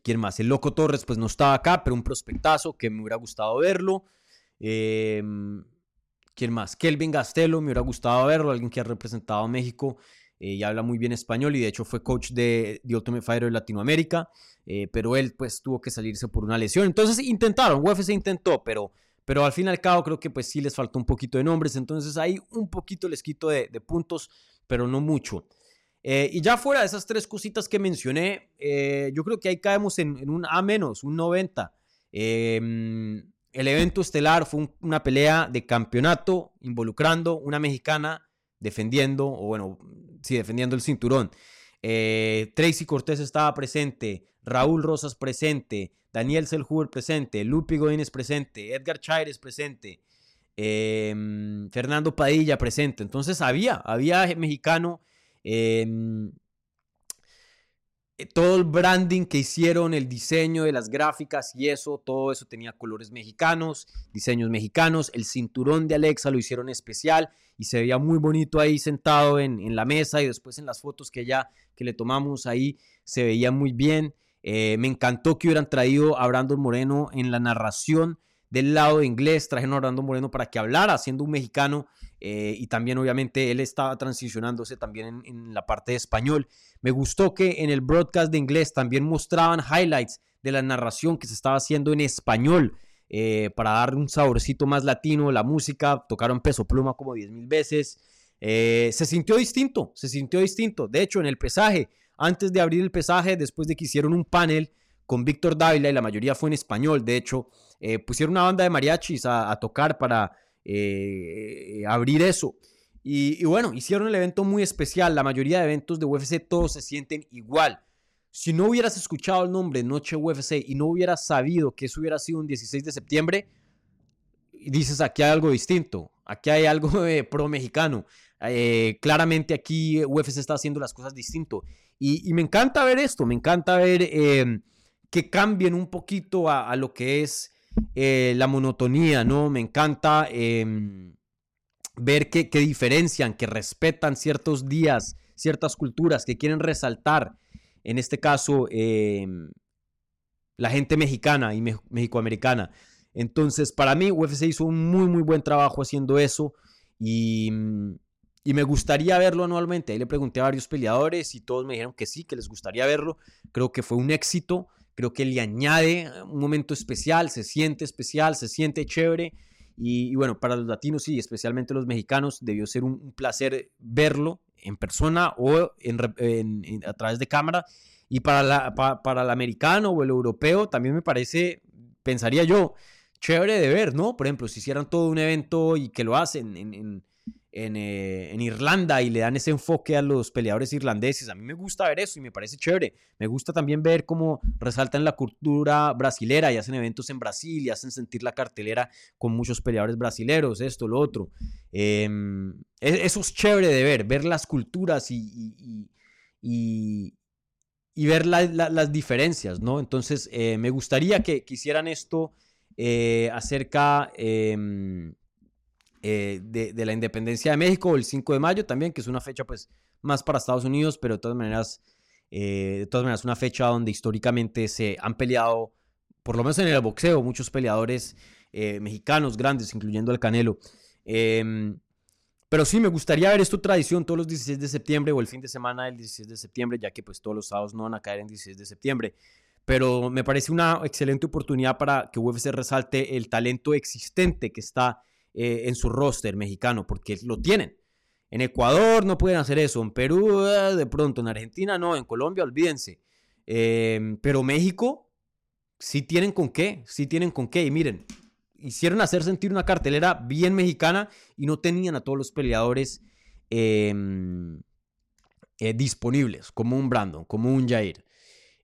¿Quién más? El Loco Torres, pues no estaba acá, pero un prospectazo que me hubiera gustado verlo. Em, ¿Quién más? Kelvin Gastelo, me hubiera gustado verlo, alguien que ha representado a México eh, y habla muy bien español y de hecho fue coach de The Ultimate Fighter de Latinoamérica, pero él pues tuvo que salirse por una lesión. Entonces intentaron, UFC intentó, pero pero al fin y al cabo creo que pues sí les faltó un poquito de nombres, entonces ahí un poquito les quito de, puntos, pero no mucho. Eh, y ya fuera de esas tres cositas que mencioné, eh, yo creo que ahí caemos en, un A menos, un 90. Em, el evento estelar fue una pelea de campeonato involucrando una mexicana defendiendo, o bueno, sí, defendiendo el cinturón. Eh, Tracy Cortés estaba presente, Raúl Rosas presente, Daniel Selhuber presente, Lupi Godínez presente, Edgar Chaires presente, em, Fernando Padilla presente. Entonces había, había mexicano. Em, eh, todo el branding que hicieron, el diseño de las gráficas y eso, todo eso tenía colores mexicanos, diseños mexicanos. El cinturón de Alexa lo hicieron especial y se veía muy bonito ahí sentado en, en la mesa y después en las fotos que ya que le tomamos ahí se veía muy bien. Eh, me encantó que hubieran traído a Brandon Moreno en la narración del lado de inglés. Trajeron a Brandon Moreno para que hablara, siendo un mexicano. eh, y también obviamente él estaba transicionándose también en, la parte de español. Me gustó que en el broadcast de inglés también mostraban highlights de la narración que se estaba haciendo en español eh, para dar un saborcito más latino, la música, tocaron peso pluma como 10 mil veces. Se sintió distinto, se sintió distinto. De hecho, en el pesaje, antes de abrir el pesaje, después de que hicieron un panel con Víctor Dávila y la mayoría fue en español, de hecho, pusieron una banda de mariachis a tocar para eh, abrir eso. Y, bueno, hicieron el evento muy especial. La mayoría de eventos de UFC todos se sienten igual. Si no hubieras escuchado el nombre Noche UFC y no hubieras sabido que eso hubiera sido un 16 de septiembre, dices aquí hay algo distinto, aquí hay algo pro mexicano. Eh, claramente aquí UFC está haciendo las cosas distinto. Y, me encanta ver esto, me encanta ver em, que cambien un poquito a lo que es eh, la monotonía, ¿no? Me encanta em, ver que, diferencian, que respetan ciertos días, ciertas culturas, que quieren resaltar, en este caso, em, la gente mexicana y mexicoamericana. Entonces, para mí, UFC hizo un muy, muy buen trabajo haciendo eso y, y, me gustaría verlo anualmente. Ahí le pregunté a varios peleadores y todos me dijeron que sí, que les gustaría verlo. Creo que fue un éxito. Creo que le añade un momento especial, se siente especial, se siente chévere. Y, bueno, para los latinos y especialmente los mexicanos debió ser un, placer verlo en persona o en, a través de cámara. Y para, para el americano o el europeo también me parece, pensaría yo, chévere de ver, ¿no? Por ejemplo, si hicieran todo un evento y que lo hacen en, eh, en, Irlanda y le dan ese enfoque a los peleadores irlandeses. A mí me gusta ver eso y me parece chévere. Me gusta también ver cómo resaltan la cultura brasilera y hacen eventos en Brasil y hacen sentir la cartelera con muchos peleadores brasileros, esto, lo otro. Em, e, eso es chévere de ver, ver las culturas y, y, ver las diferencias, ¿no? Entonces, eh, me gustaría que, hicieran esto eh, acerca em, eh, de, la independencia de México, el 5 de mayo también, que es una fecha pues más para Estados Unidos, pero de todas maneras, eh, de todas maneras una fecha donde históricamente se han peleado, por lo menos en el boxeo, muchos peleadores eh, mexicanos grandes, incluyendo el Canelo. Em, pero sí, me gustaría ver esta tradición todos los 16 de septiembre o el fin de semana del 16 de septiembre, ya que pues todos los sábados no van a caer en 16 de septiembre. Pero me parece una excelente oportunidad para que UFC resalte el talento existente que está eh, en su roster mexicano, porque lo tienen. En Ecuador no pueden hacer eso, en Perú eh, de pronto, en Argentina no, en Colombia olvídense. Em, pero México sí tienen con qué, sí tienen con qué. Y miren, hicieron hacer sentir una cartelera bien mexicana y no tenían a todos los peleadores em, eh, disponibles, como un Brandon, como un Jair.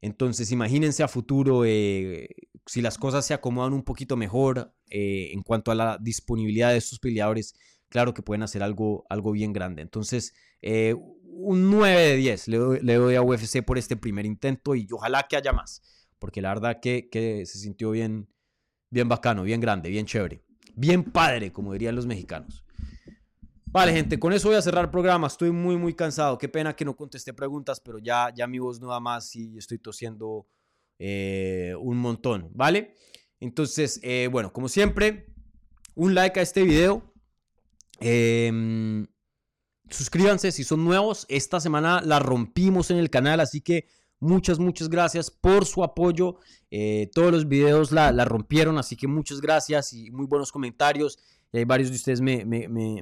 Entonces, imagínense a futuro si las cosas se acomodan un poquito mejor eh, en cuanto a la disponibilidad de estos peleadores, claro que pueden hacer algo, algo bien grande. Entonces, eh, un 9 de 10 le doy, a UFC por este primer intento y ojalá que haya más, porque la verdad que, que se sintió bien, bien bacano, bien grande, bien chévere, bien padre, como dirían los mexicanos. Vale, gente, con eso voy a cerrar el programa. Estoy muy, muy cansado. Qué pena que no contesté preguntas, pero ya, ya mi voz no da más y estoy tosiendo eh, un montón, ¿vale? Entonces, eh, bueno, como siempre, un like a este video. Em, suscríbanse si son nuevos. Esta semana la rompimos en el canal, así que muchas, muchas gracias por su apoyo. Eh, todos los videos la, rompieron, así que muchas gracias y muy buenos comentarios. Hay varios de ustedes me,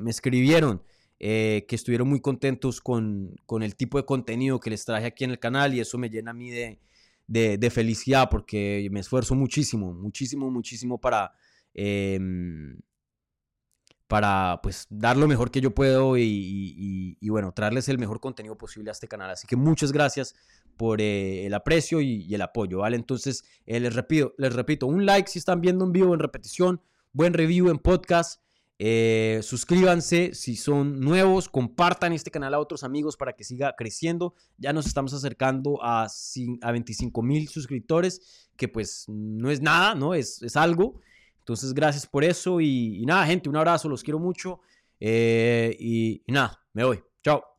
escribieron que estuvieron muy contentos con, con, el tipo de contenido que les traje aquí en el canal y eso me llena a mí de, de, felicidad porque me esfuerzo muchísimo, muchísimo, muchísimo para, em, para pues dar lo mejor que yo puedo y, bueno, traerles el mejor contenido posible a este canal. Así que muchas gracias por eh, el aprecio y, el apoyo, ¿vale? Entonces, eh, les, repito, les repito, un like si están viendo en vivo, en repetición, buen review en podcast. Eh, suscríbanse si son nuevos, compartan este canal a otros amigos para que siga creciendo. Ya nos estamos acercando a, a 25 mil suscriptores, que pues no es nada, ¿no? Es, es algo. Entonces, gracias por eso y, nada, gente, un abrazo, los quiero mucho. Eh, y nada, me voy. Chao.